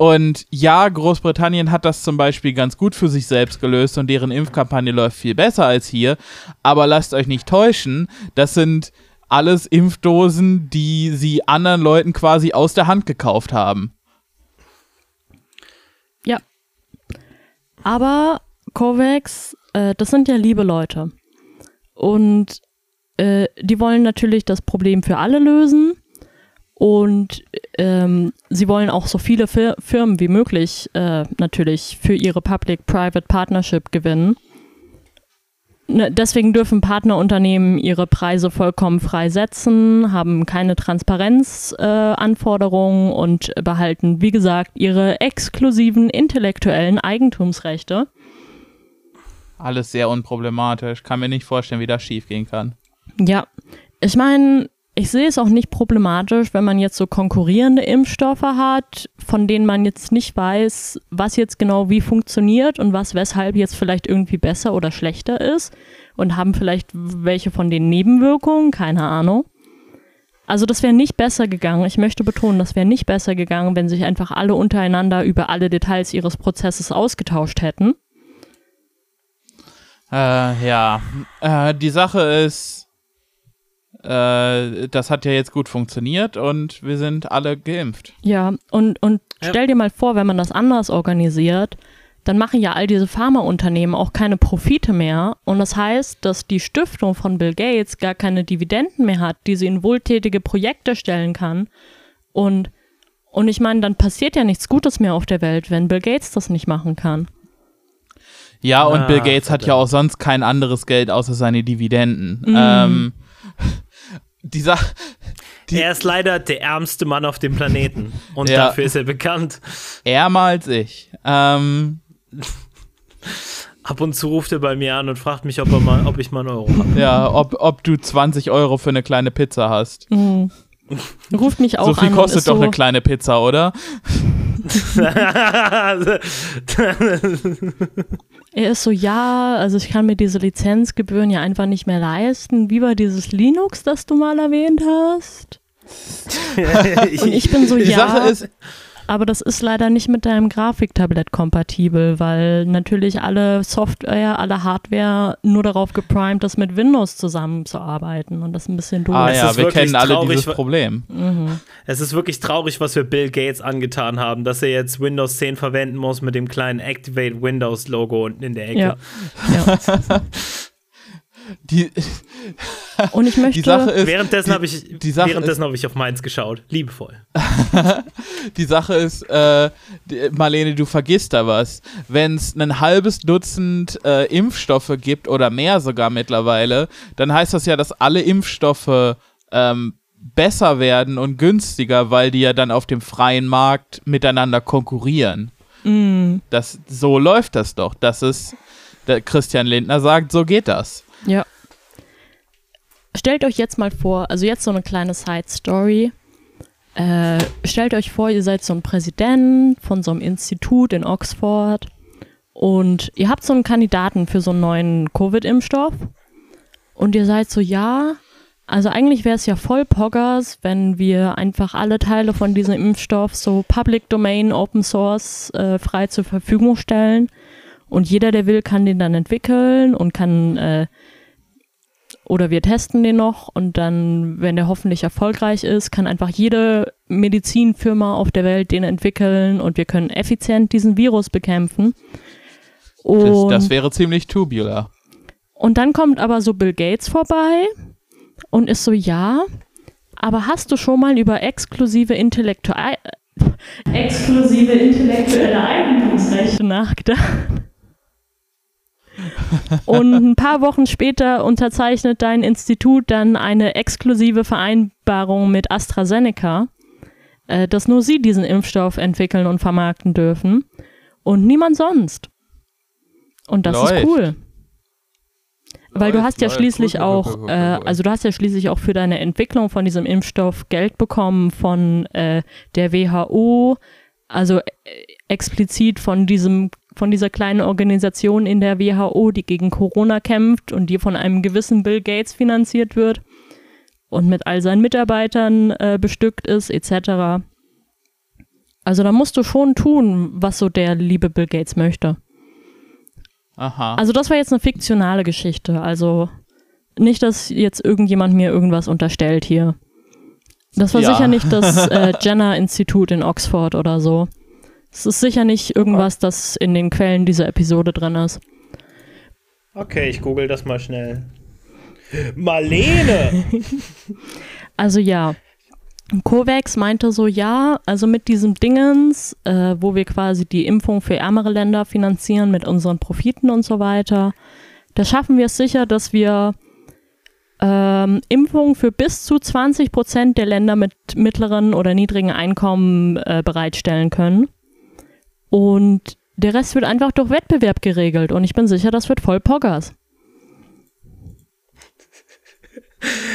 Und ja, Großbritannien hat das zum Beispiel ganz gut für sich selbst gelöst und deren Impfkampagne läuft viel besser als hier. Aber lasst euch nicht täuschen, das sind alles Impfdosen, die sie anderen Leuten quasi aus der Hand gekauft haben. Ja. Aber COVAX, äh, das sind ja liebe Leute. Und äh, die wollen natürlich das Problem für alle lösen. Und ähm, sie wollen auch so viele Fir Firmen wie möglich äh, natürlich für ihre Public-Private Partnership gewinnen. Ne, deswegen dürfen Partnerunternehmen ihre Preise vollkommen frei setzen, haben keine Transparenzanforderungen äh, und behalten, wie gesagt, ihre exklusiven intellektuellen Eigentumsrechte. Alles sehr unproblematisch. Kann mir nicht vorstellen, wie das schiefgehen kann. Ja, ich meine, ich sehe es auch nicht problematisch, wenn man jetzt so konkurrierende Impfstoffe hat, von denen man jetzt nicht weiß, was jetzt genau wie funktioniert und was weshalb jetzt vielleicht irgendwie besser oder schlechter ist und haben vielleicht welche von den Nebenwirkungen, keine Ahnung. Also das wäre nicht besser gegangen. Ich möchte betonen, das wäre nicht besser gegangen, wenn sich einfach alle untereinander über alle Details ihres Prozesses ausgetauscht hätten. Äh, ja. Äh, die Sache ist, äh, das hat ja jetzt gut funktioniert und wir sind alle geimpft. Ja, und, und stell dir mal vor, wenn man das anders organisiert, dann machen ja all diese Pharmaunternehmen auch keine Profite mehr. Und das heißt, dass die Stiftung von Bill Gates gar keine Dividenden mehr hat, die sie in wohltätige Projekte stellen kann. Und, und ich meine, dann passiert ja nichts Gutes mehr auf der Welt, wenn Bill Gates das nicht machen kann. Ja, und Ah, Bill Gates hat ja auch sonst kein anderes Geld außer seine Dividenden. Ähm, die Sache. Die- er ist leider der ärmste Mann auf dem Planeten. Und Ja. dafür ist er bekannt. Ärmer als ich. Ähm, Ab und zu ruft er bei mir an und fragt mich, ob, er mal, ob ich mal einen Euro habe. ja, ob, ob du 20 Euro für eine kleine Pizza hast. Mhm. Ruft mich auch so viel an. kostet doch so, eine kleine Pizza, oder? Er ist so, ja, also ich kann mir diese Lizenzgebühren ja einfach nicht mehr leisten. Wie war dieses Linux, das du mal erwähnt hast? Und ich bin so, Die ja, Sache ist, aber das ist leider nicht mit deinem Grafiktablett kompatibel, weil natürlich alle Software, alle Hardware nur darauf geprimed ist, mit Windows zusammenzuarbeiten und das ist ein bisschen doof. ah Es ja, ist wir kennen alle traurig, dieses Problem. Es ist wirklich traurig, was wir Bill Gates angetan haben, dass er jetzt Windows 10 verwenden muss mit dem kleinen Activate Windows Logo unten in der Ecke. Ja. ja. Die, Und ich möchte, die Sache ist, Währenddessen habe ich, die Sache währenddessen habe ich auf meins geschaut. Liebevoll. Die Sache ist, äh, Marlene, du vergisst da was. Wenn es ein halbes Dutzend äh, Impfstoffe gibt oder mehr sogar mittlerweile, dann heißt das ja, dass alle Impfstoffe ähm, besser werden und günstiger, weil die ja dann auf dem freien Markt miteinander konkurrieren. Mm, Das, so läuft das doch. Das ist, Christian Lindner sagt, so geht das. Ja. Stellt euch jetzt mal vor, also jetzt so eine kleine Side-Story. Äh, stellt euch vor, ihr seid so ein Präsident von so einem Institut in Oxford und ihr habt so einen Kandidaten für so einen neuen Covid-Impfstoff und ihr seid so, ja, also eigentlich wäre es ja voll Poggers, wenn wir einfach alle Teile von diesem Impfstoff so Public Domain, Open Source äh, frei zur Verfügung stellen und jeder, der will, kann den dann entwickeln und kann äh, oder wir testen den noch und dann, wenn der hoffentlich erfolgreich ist, kann einfach jede Medizinfirma auf der Welt den entwickeln und wir können effizient diesen Virus bekämpfen. Das, das wäre ziemlich tubular. Und dann kommt aber so Bill Gates vorbei und ist so, ja, aber hast du schon mal über exklusive intellektuelle exklusive intellektuelle Eigentumsrechte nachgedacht? Und ein paar Wochen später unterzeichnet dein Institut dann eine exklusive Vereinbarung mit AstraZeneca, äh, dass nur sie diesen Impfstoff entwickeln und vermarkten dürfen und niemand sonst. Und das Läuft. ist cool. Weil du Läuft, hast ja läuft. schließlich auch, äh, also du hast ja schließlich auch für deine Entwicklung von diesem Impfstoff Geld bekommen von äh, der WHO, also äh, explizit von diesem, von dieser kleinen Organisation in der WHO, die gegen Corona kämpft und die von einem gewissen Bill Gates finanziert wird und mit all seinen Mitarbeitern äh, bestückt ist, etc. Also da musst du schon tun, was so der liebe Bill Gates möchte. Aha. Also das war jetzt eine fiktionale Geschichte. Also nicht, dass jetzt irgendjemand mir irgendwas unterstellt hier. Das war Ja. sicher nicht das äh, Jenner-Institut in Oxford oder so. Es ist sicher nicht irgendwas, das in den Quellen dieser Episode drin ist. Okay, ich google das mal schnell. Marlene! Also ja, COVAX meinte so, ja, also mit diesem Dingens, äh, wo wir quasi die Impfung für ärmere Länder finanzieren mit unseren Profiten und so weiter, da schaffen wir es sicher, dass wir ähm, Impfungen für bis zu 20 Prozent der Länder mit mittleren oder niedrigen Einkommen äh, bereitstellen können. Und der Rest wird einfach durch Wettbewerb geregelt und ich bin sicher, das wird voll Poggers.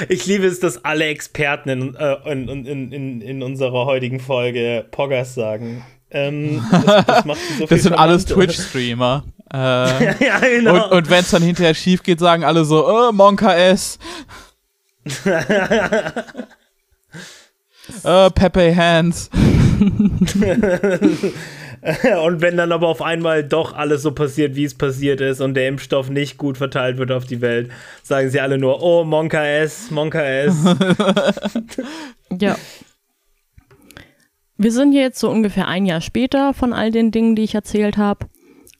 Ich liebe es, dass alle Experten in, äh, in, in, in, in unserer heutigen Folge Poggers sagen. Ähm, das, das so das sind alles. Twitch-Streamer. Äh, ja, genau. Und, und wenn es dann hinterher schief geht, sagen alle so, oh, Monka S. äh, Pepe Hands. Und wenn dann aber auf einmal doch alles so passiert, wie es passiert ist und der Impfstoff nicht gut verteilt wird auf die Welt, sagen sie alle nur, oh, Monka S, Monka S. Ja. Wir sind jetzt so ungefähr ein Jahr später von all den Dingen, die ich erzählt habe.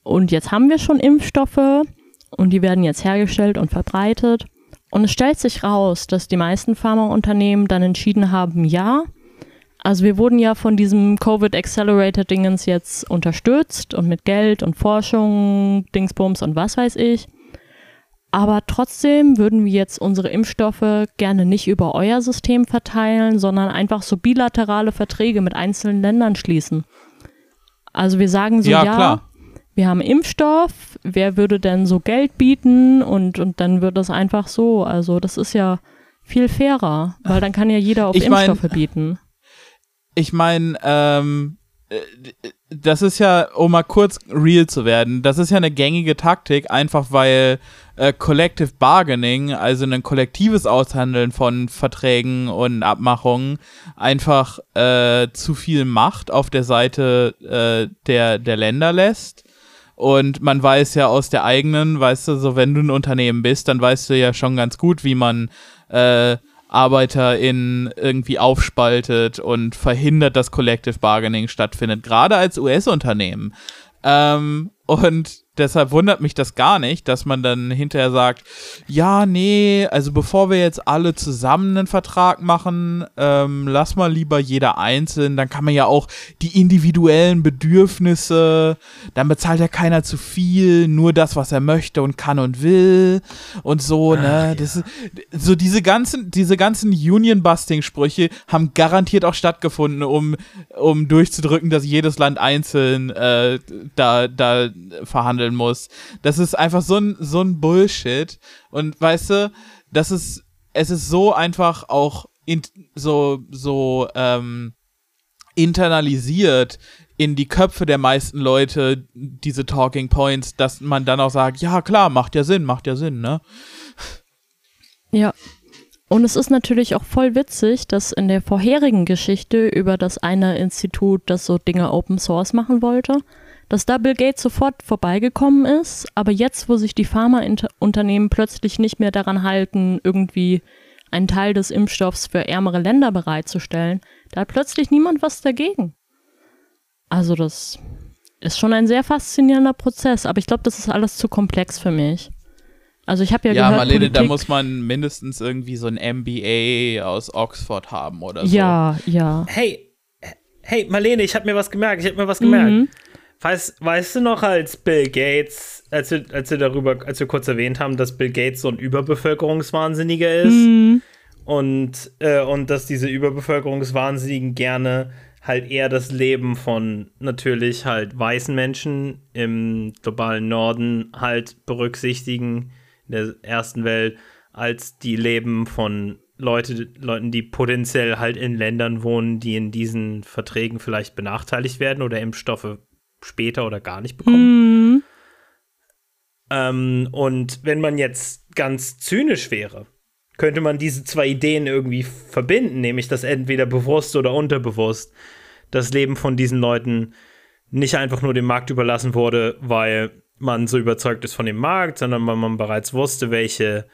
Und jetzt haben wir schon Impfstoffe und die werden jetzt hergestellt und verbreitet. Und es stellt sich raus, dass die meisten Pharmaunternehmen dann entschieden haben, ja, also wir wurden ja von diesem Covid Accelerator Dingens jetzt unterstützt und mit Geld und Forschung, Dingsbums und was weiß ich. Aber trotzdem würden wir jetzt unsere Impfstoffe gerne nicht über euer System verteilen, sondern einfach so bilaterale Verträge mit einzelnen Ländern schließen. Also wir sagen so, Ja, ja, wir haben Impfstoff, wer würde denn so Geld bieten und, und dann wird das einfach so. Also das ist ja viel fairer, weil dann kann ja jeder auf Ich mein- Impfstoffe bieten. Ich meine, ähm, äh, das ist ja, um mal kurz real zu werden, das ist ja eine gängige Taktik, einfach weil äh, Collective Bargaining, also ein kollektives Aushandeln von Verträgen und Abmachungen, einfach äh, zu viel Macht auf der Seite äh, der, der Länder lässt. Und man weiß ja aus der eigenen, weißt du, so wenn du ein Unternehmen bist, dann weißt du ja schon ganz gut, wie man äh, ArbeiterInnen irgendwie aufspaltet und verhindert, dass Collective Bargaining stattfindet, gerade als US-Unternehmen. Ähm, und deshalb wundert mich das gar nicht, dass man dann hinterher sagt, ja, nee, also bevor wir jetzt alle zusammen einen Vertrag machen, ähm, lass mal lieber jeder einzeln, dann kann man ja auch die individuellen Bedürfnisse, dann bezahlt ja keiner zu viel, nur das, was er möchte und kann und will und so, ne, das ist, so diese ganzen, diese ganzen Union-Busting-Sprüche haben garantiert auch stattgefunden, um, um durchzudrücken, dass jedes Land einzeln äh, da, da verhandeln muss. Das ist einfach so ein, so ein Bullshit. Und weißt du, das ist, es ist so einfach auch in, so, so, ähm, internalisiert in die Köpfe der meisten Leute diese Talking Points, dass man dann auch sagt, ja klar, macht ja Sinn, macht ja Sinn, ne? Ja. Und es ist natürlich auch voll witzig, dass in der vorherigen Geschichte über das eine Institut, das so Dinge Open Source machen wollte, dass da Bill Gates sofort vorbeigekommen ist, aber jetzt, wo sich die Pharmaunternehmen plötzlich nicht mehr daran halten, irgendwie einen Teil des Impfstoffs für ärmere Länder bereitzustellen, da hat plötzlich niemand was dagegen. Also das ist schon ein sehr faszinierender Prozess, aber ich glaube, das ist alles zu komplex für mich. Also ich habe ja, Ja, gehört, Marlene, Politik, da muss man mindestens irgendwie so ein MBA aus Oxford haben oder so. Ja, ja. Hey, hey, Marlene, ich habe mir was gemerkt. Ich habe mir was gemerkt. Mhm. Weißt, weißt du noch, als Bill Gates, als wir, als wir darüber, als wir kurz erwähnt haben, dass Bill Gates so ein Überbevölkerungswahnsinniger ist Mhm. und, äh, und dass diese Überbevölkerungswahnsinnigen gerne halt eher das Leben von natürlich halt weißen Menschen im globalen Norden halt berücksichtigen, in der ersten Welt, als die Leben von Leute, Leuten, die potenziell halt in Ländern wohnen, die in diesen Verträgen vielleicht benachteiligt werden oder Impfstoffe später oder gar nicht bekommen. Mhm. Ähm, und wenn man jetzt ganz zynisch wäre, könnte man diese zwei Ideen irgendwie verbinden, nämlich dass entweder bewusst oder unterbewusst das Leben von diesen Leuten nicht einfach nur dem Markt überlassen wurde, weil man so überzeugt ist von dem Markt, sondern weil man bereits wusste, welche,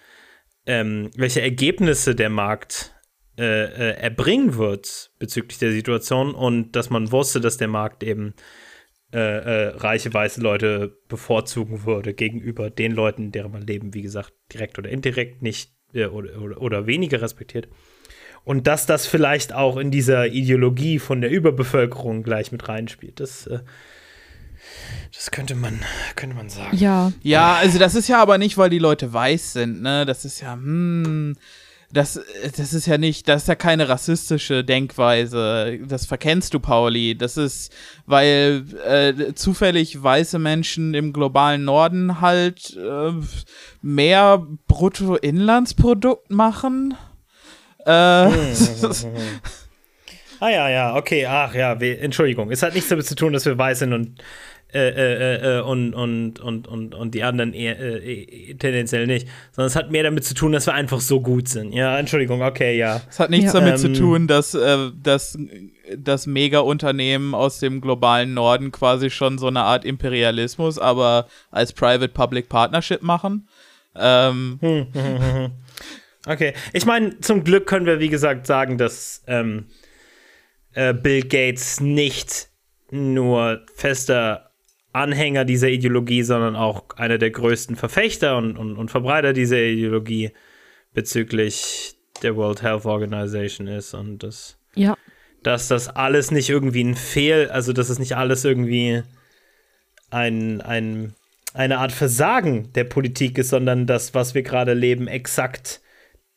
ähm, welche Ergebnisse der Markt äh, äh, erbringen wird bezüglich der Situation und dass man wusste, dass der Markt eben äh, äh, reiche weiße Leute bevorzugen würde gegenüber den Leuten, deren man Leben, wie gesagt, direkt oder indirekt nicht äh, oder, oder, oder weniger respektiert. Und dass das vielleicht auch in dieser Ideologie von der Überbevölkerung gleich mit reinspielt. Das, äh, das könnte man, könnte man sagen. Ja, Ja, also das ist ja aber nicht, weil die Leute weiß sind, ne? Das ist ja, hm, das, das ist ja nicht, das ist ja keine rassistische Denkweise. Das verkennst du, Pauli. Das ist, weil äh, zufällig weiße Menschen im globalen Norden halt äh, mehr Bruttoinlandsprodukt machen. Äh, Ah ja, ja, okay, ach ja, Entschuldigung. Es hat nichts damit zu tun, dass wir weiß sind und äh, äh, äh, und, und, und, und, und die anderen eher, äh, äh, tendenziell nicht. Sondern es hat mehr damit zu tun, dass wir einfach so gut sind. Ja, Entschuldigung, okay, ja. Es hat nichts Ja. damit zu Ähm. tun, dass äh, dass das Mega-Unternehmen aus dem globalen Norden quasi schon so eine Art Imperialismus, aber als Private-Public Partnership machen. Ähm, Okay, ich meine, zum Glück können wir, wie gesagt, sagen, dass ähm, äh, Bill Gates nicht nur fester Anhänger dieser Ideologie, sondern auch einer der größten Verfechter und, und, und Verbreiter dieser Ideologie bezüglich der World Health Organization ist und das, ja. dass das alles nicht irgendwie ein Fehl, also dass es nicht alles irgendwie ein, ein, eine Art Versagen der Politik ist, sondern das, was wir gerade leben, exakt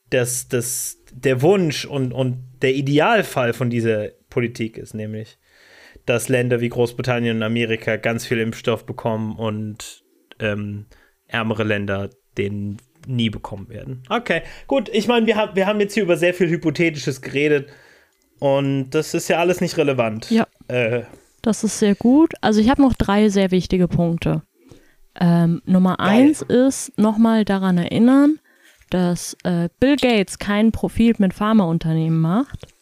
das, das, der Wunsch und, und der Idealfall von dieser Politik ist, nämlich, dass Länder wie Großbritannien und Amerika ganz viel Impfstoff bekommen und ähm, ärmere Länder den nie bekommen werden. Okay, gut. Ich meine, wir, haben wir haben jetzt hier über sehr viel Hypothetisches geredet und das ist ja alles nicht relevant. Ja. Äh, Das ist sehr gut. Also ich habe noch drei sehr wichtige Punkte. Ähm, Nummer Geil. eins ist nochmal daran erinnern, dass äh, Bill Gates keinen Profit mit Pharmaunternehmen macht.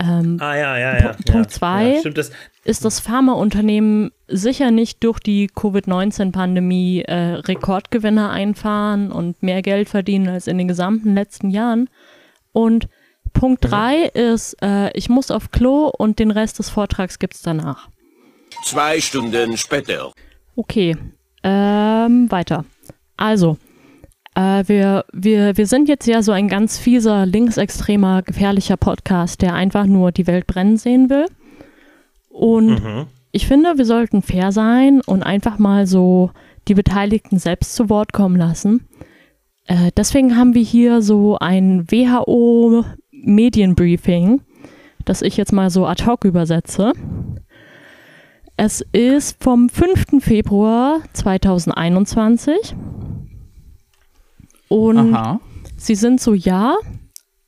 Ähm, ah, ja, ja, ja. Punkt- ja. Punkt zwei. Ja, stimmt, das, ist das Pharmaunternehmen sicher nicht durch die Covid-19-Pandemie äh, Rekordgewinne einfahren und mehr Geld verdienen als in den gesamten letzten Jahren. Und Punkt drei ist, äh, ich muss auf Klo und den Rest des Vortrags gibt's danach. Zwei Stunden später. Okay, ähm, weiter. Also, äh, wir, wir, wir sind jetzt ja so ein ganz fieser, linksextremer, gefährlicher Podcast, der einfach nur die Welt brennen sehen will. Und Mhm. ich finde, wir sollten fair sein und einfach mal so die Beteiligten selbst zu Wort kommen lassen. Äh, deswegen haben wir hier so ein WHO-Medienbriefing, das ich jetzt mal so ad hoc übersetze. Es ist vom 5. Februar 2021. Und aha. Sie sind so, ja.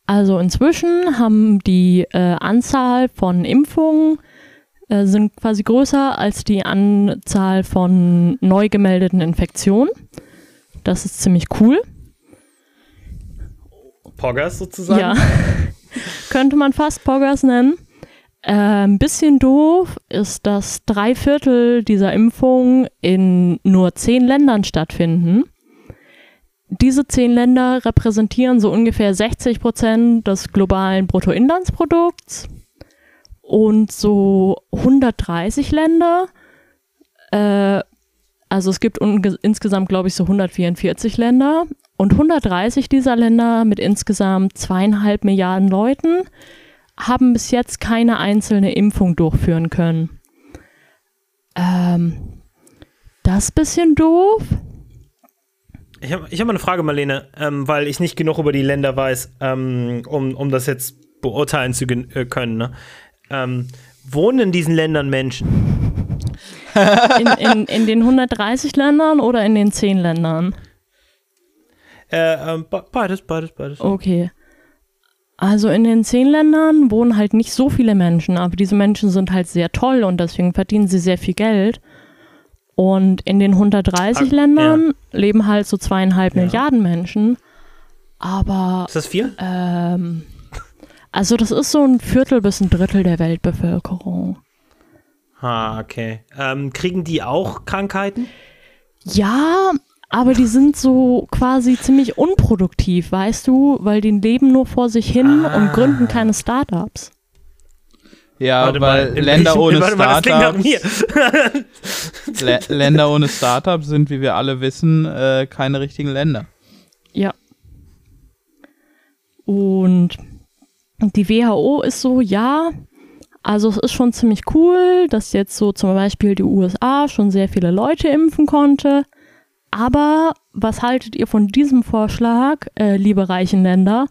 Also inzwischen haben die äh, Anzahl von Impfungen äh, sind quasi größer als die Anzahl von neu gemeldeten Infektionen. Das ist ziemlich cool. Poggers sozusagen. Ja. Könnte man fast Poggers nennen. Äh, ein bisschen doof ist, dass drei Viertel dieser Impfungen in nur zehn Ländern stattfinden. Diese zehn Länder repräsentieren so ungefähr 60 Prozent des globalen Bruttoinlandsprodukts und so 130 Länder Also es gibt insgesamt, glaube ich, so 144 Länder und 130 dieser Länder mit insgesamt zweieinhalb Milliarden Leuten haben bis jetzt keine einzelne Impfung durchführen können. Ähm, das ist ein bisschen doof. Ich habe ich hab mal eine Frage, Marlene, ähm, weil ich nicht genug über die Länder weiß, ähm, um, um das jetzt beurteilen zu äh, können. Ne? Ähm, wohnen in diesen Ländern Menschen? In, in, in den 130 Ländern oder in den 10 Ländern? Äh, ähm, be- beides, beides, beides. Okay. Also in den 10 Ländern wohnen halt nicht so viele Menschen, aber diese Menschen sind halt sehr toll und deswegen verdienen sie sehr viel Geld. Und in den 130 Ah, Ländern leben halt so zweieinhalb Ja. Milliarden Menschen. Aber Ist das viel? ähm, also das ist so ein Viertel bis ein Drittel der Weltbevölkerung. Ah, okay. Ähm, kriegen die auch Krankheiten? Ja, aber die sind so quasi ziemlich unproduktiv, weißt du, weil die leben nur vor sich hin Ah. und gründen keine Startups. Ja, Warte weil mal, Länder welchem- ohne warte mal, Länder ohne Startups sind, wie wir alle wissen, äh, keine richtigen Länder. Ja. Und die WHO ist so, ja, also es ist schon ziemlich cool, dass jetzt so zum Beispiel die USA schon sehr viele Leute impfen konnte. Aber was haltet ihr von diesem Vorschlag, äh, liebe reichen Länder,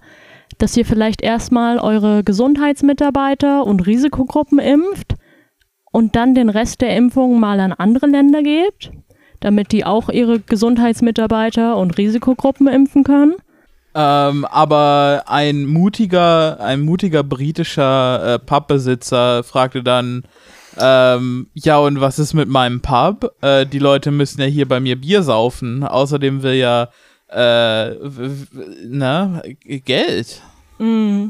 dass ihr vielleicht erstmal eure Gesundheitsmitarbeiter und Risikogruppen impft und dann den Rest der Impfungen mal an andere Länder gebt, damit die auch ihre Gesundheitsmitarbeiter und Risikogruppen impfen können? Ähm, aber ein mutiger, ein mutiger britischer äh, Pubbesitzer fragte dann, ähm, ja und was ist mit meinem Pub? Äh, die Leute müssen ja hier bei mir Bier saufen. Außerdem will ja, äh, na, Geld. Mm.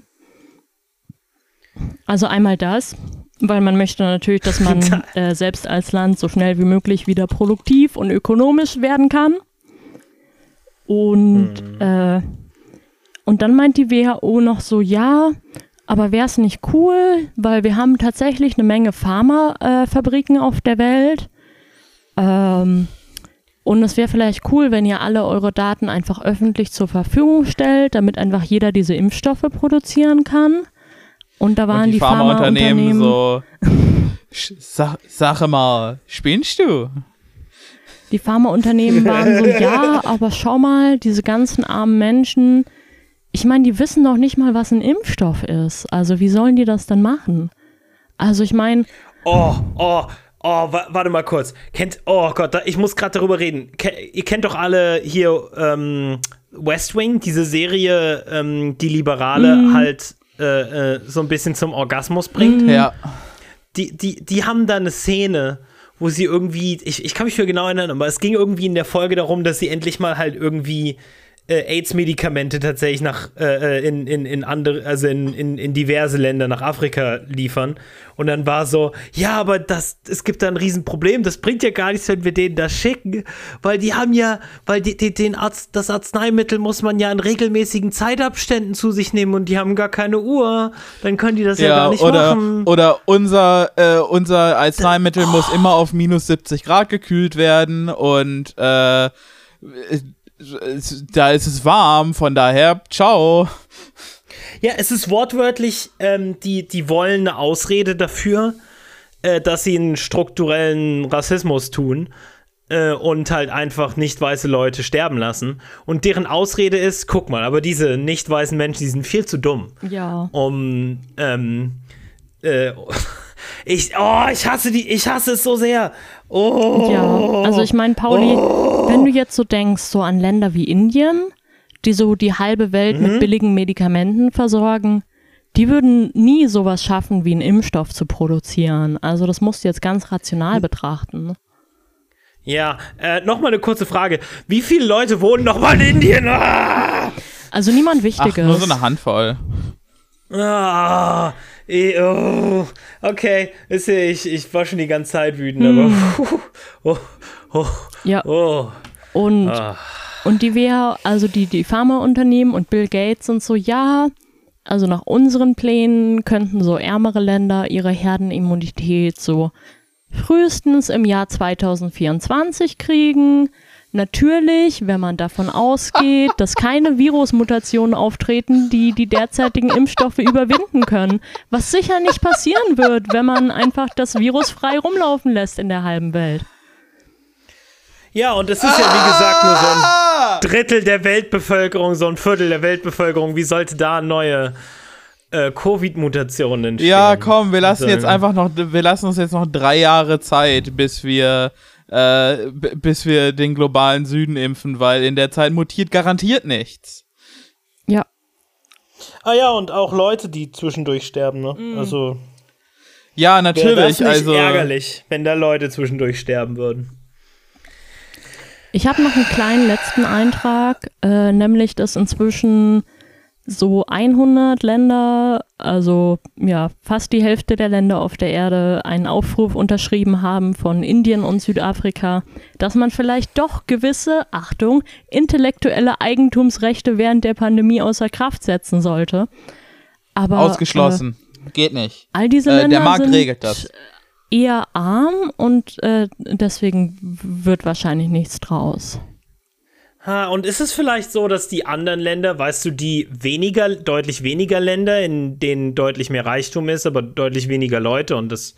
Also einmal das, weil man möchte natürlich, dass man äh, selbst als Land so schnell wie möglich wieder produktiv und ökonomisch werden kann. Und, äh, und dann meint die WHO noch so, ja, aber wäre es nicht cool, weil wir haben tatsächlich eine Menge Pharmafabriken äh, auf der Welt. Ähm, und es wäre vielleicht cool, wenn ihr alle eure Daten einfach öffentlich zur Verfügung stellt, damit einfach jeder diese Impfstoffe produzieren kann. Und da waren und die, die, Pharmaunternehmen so, "Sch- sag, sag mal, spinnst du? die Pharmaunternehmen waren so, ja, aber schau mal, diese ganzen armen Menschen, ich meine, die wissen doch nicht mal, was ein Impfstoff ist. Also wie sollen die das denn machen? Also ich meine, Oh, oh, oh, wa warte mal kurz. Kennt, oh Gott, da, ich muss gerade darüber reden. Ke ihr kennt doch alle hier ähm, West Wing, diese Serie, ähm, die Liberale halt äh, äh, so ein bisschen zum Orgasmus bringt. Ja. Die, die, die haben da eine Szene, wo sie irgendwie, ich, ich kann mich für genau erinnern, aber es ging irgendwie in der Folge darum, dass sie endlich mal halt irgendwie äh, AIDS-Medikamente tatsächlich nach äh, äh, in, in, in andere, also in, in, in diverse Länder nach Afrika liefern. Und dann war so, ja, aber das, es gibt da ein Riesenproblem, das bringt ja gar nichts, wenn wir denen das schicken, weil die haben ja, weil die, die, den Arzt, das Arzneimittel muss man ja in regelmäßigen Zeitabständen zu sich nehmen und die haben gar keine Uhr, dann können die das ja, gar nicht oder, machen. oder unser, äh, unser Arzneimittel muss immer auf minus 70 Grad gekühlt werden und äh, da ist es warm, von daher, ciao. Ja, es ist wortwörtlich, ähm, die, die wollen eine Ausrede dafür, äh, dass sie einen strukturellen Rassismus tun äh, und halt einfach nicht weiße Leute sterben lassen. Und deren Ausrede ist, guck mal, aber diese nicht weißen Menschen, die sind viel zu dumm, ja. um ähm, äh, ich, oh, ich hasse die, ich hasse es so sehr. Oh. Ja, also ich meine, Pauli, wenn du jetzt so denkst, so an Länder wie Indien, die so die halbe Welt Mhm. mit billigen Medikamenten versorgen, die würden nie sowas schaffen, wie einen Impfstoff zu produzieren. Also das musst du jetzt ganz rational Hm. betrachten. Ja, äh, noch mal eine kurze Frage. Wie viele Leute wohnen noch mal in Indien? Ah! Also niemand Ach, Wichtiges. nur so eine Handvoll. Ah, oh, okay, ist ja, ich, ich war schon die ganze Zeit wütend, aber oh, oh, ja, oh, und, ah. und die wäre, also die, die Pharmaunternehmen und Bill Gates und so, ja, also nach unseren Plänen könnten so ärmere Länder ihre Herdenimmunität so frühestens im Jahr 2024 kriegen. Natürlich, wenn man davon ausgeht, dass keine Virusmutationen auftreten, die die derzeitigen Impfstoffe überwinden können. Was sicher nicht passieren wird, wenn man einfach das Virus frei rumlaufen lässt in der halben Welt. Ja, und es ist ja, wie gesagt, nur so ein Drittel der Weltbevölkerung, so ein Viertel der Weltbevölkerung. Wie sollte da neue äh, Covid-Mutationen entstehen? Ja, komm, wir lassen jetzt einfach noch, wir lassen uns jetzt noch drei Jahre Zeit, bis wir, äh, b- bis wir den globalen Süden impfen, weil in der Zeit mutiert garantiert nichts. Ja. Ah ja, und auch Leute, die zwischendurch sterben, ne? Also, Ja, wäre das natürlich, nicht also. ärgerlich, wenn da Leute zwischendurch sterben würden. Ich habe noch einen kleinen letzten Eintrag, äh, nämlich dass inzwischen so 100 Länder, also ja, fast die Hälfte der Länder auf der Erde einen Aufruf unterschrieben haben von Indien und Südafrika, dass man vielleicht doch gewisse, Achtung, intellektuelle Eigentumsrechte während der Pandemie außer Kraft setzen sollte. Aber Ausgeschlossen. Geht nicht. Äh, all diese Äh, Länder der Markt sind regelt das. eher arm und äh, deswegen wird wahrscheinlich nichts draus. Ha, und ist es vielleicht so, dass die anderen Länder, weißt du, die weniger, deutlich weniger Länder, in denen deutlich mehr Reichtum ist, aber deutlich weniger Leute und das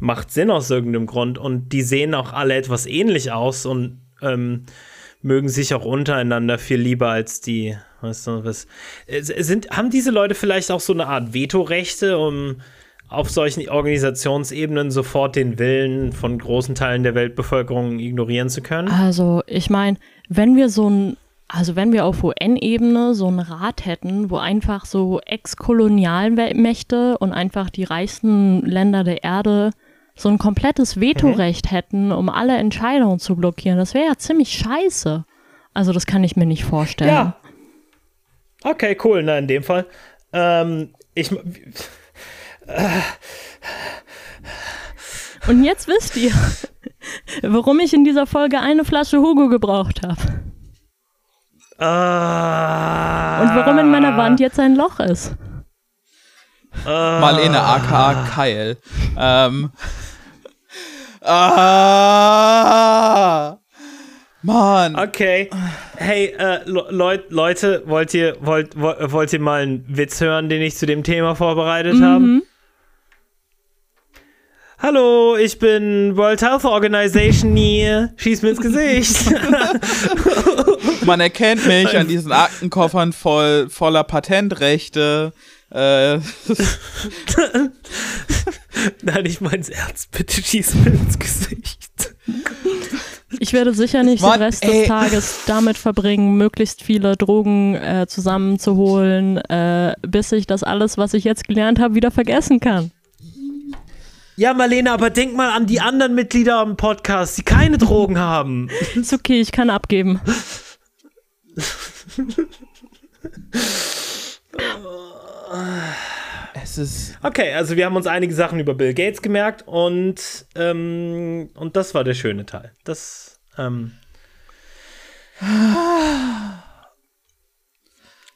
macht Sinn aus irgendeinem Grund und die sehen auch alle etwas ähnlich aus und ähm, mögen sich auch untereinander viel lieber als die, weißt du, was. Sind, haben diese Leute vielleicht auch so eine Art Vetorechte, um auf solchen Organisationsebenen sofort den Willen von großen Teilen der Weltbevölkerung ignorieren zu können? Also, ich meine, wenn wir so ein, also wenn wir auf UN-Ebene so einen Rat hätten, wo einfach so Ex-Kolonialmächte und einfach die reichsten Länder der Erde so ein komplettes Vetorecht hätten, um alle Entscheidungen zu blockieren, das wäre ja ziemlich scheiße. Also, das kann ich mir nicht vorstellen. Ja. Okay, cool. Na, in dem Fall. Ähm, ich. Und jetzt wisst ihr, warum ich in dieser Folge eine Flasche Hugo gebraucht habe. Ah, Und warum in meiner Wand jetzt ein Loch ist. Marlene aka Keil. Ähm. Ah! Mann. Okay. Hey, äh, Le Leut, Leute, wollt ihr, wollt, wo- wollt ihr mal einen Witz hören, den ich zu dem Thema vorbereitet habe? Hallo, ich bin World Health Organization hier. Schieß mir ins Gesicht. Man erkennt mich an diesen Aktenkoffern voll, voller Patentrechte. Äh, Nein, ich mein's ernst. Bitte schieß mir ins Gesicht. Ich werde sicher nicht Mann, den Rest ey. des Tages damit verbringen, möglichst viele Drogen äh, zusammenzuholen, äh, bis ich das alles, was ich jetzt gelernt habe, wieder vergessen kann. Ja, Marlene, aber denk mal an die anderen Mitglieder am Podcast, die keine Drogen haben. Ist okay, ich kann abgeben. es ist. Okay, also wir haben uns einige Sachen über Bill Gates gemerkt und, ähm, und das war der schöne Teil. Das, ähm.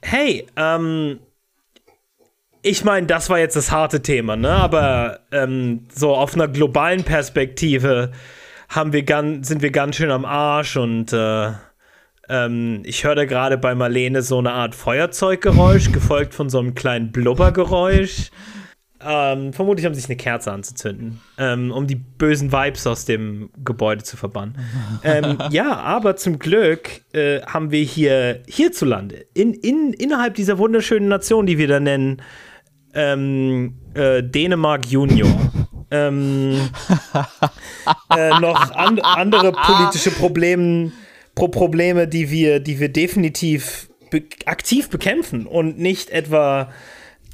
Hey, ähm. Ich meine, das war jetzt das harte Thema, ne? Aber ähm, so auf einer globalen Perspektive haben wir ganz, sind wir ganz schön am Arsch und äh, ähm, ich höre da gerade bei Marlene so eine Art Feuerzeuggeräusch, gefolgt von so einem kleinen Blubbergeräusch. Ähm, vermutlich haben sie sich eine Kerze anzuzünden, ähm, um die bösen Vibes aus dem Gebäude zu verbannen. ähm, ja, aber zum Glück äh, haben wir hier hierzulande, in, in, innerhalb dieser wunderschönen Nation, die wir da nennen, ähm, äh, Dänemark Junior, ähm, äh, noch an, andere politische Probleme, Pro Probleme, die wir, die wir definitiv be aktiv bekämpfen und nicht etwa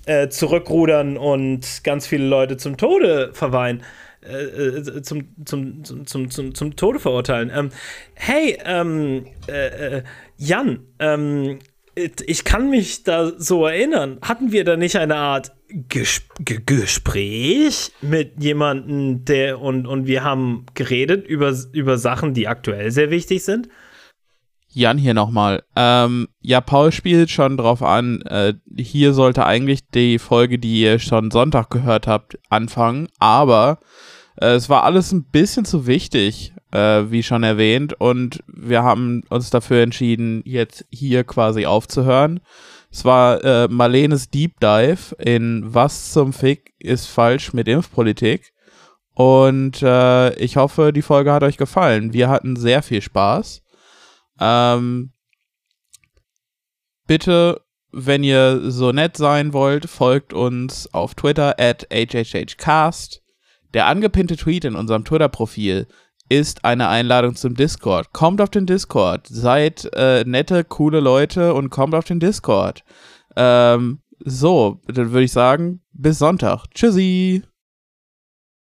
äh, zurückrudern und ganz viele Leute zum Tode verweihen, äh, äh, zum, zum, zum, zum, zum, zum Tode verurteilen. Ähm, hey, ähm, äh, äh, Jan, ähm, ich kann mich da so erinnern. Hatten wir da nicht eine Art Ges Ge Gespräch mit jemandem, der und, und wir haben geredet über, über Sachen, die aktuell sehr wichtig sind? Jan hier nochmal. Ähm, ja, Paul spielt schon drauf an. Äh, hier sollte eigentlich die Folge, die ihr schon Sonntag gehört habt, anfangen. Aber Äh, es war alles ein bisschen zu wichtig, äh, wie schon erwähnt, und wir haben uns dafür entschieden, jetzt hier quasi aufzuhören. Es war äh, Marlenes Deep Dive in Was zum Fick ist falsch mit Impfpolitik. Und äh, ich hoffe, die Folge hat euch gefallen. Wir hatten sehr viel Spaß. Ähm, bitte, wenn ihr so nett sein wollt, folgt uns auf Twitter at HHHcast. Der angepinnte Tweet in unserem Twitter-Profil ist eine Einladung zum Discord. Kommt auf den Discord, seid äh, nette, coole Leute und kommt auf den Discord. Ähm, so, dann würde ich sagen, bis Sonntag. Tschüssi.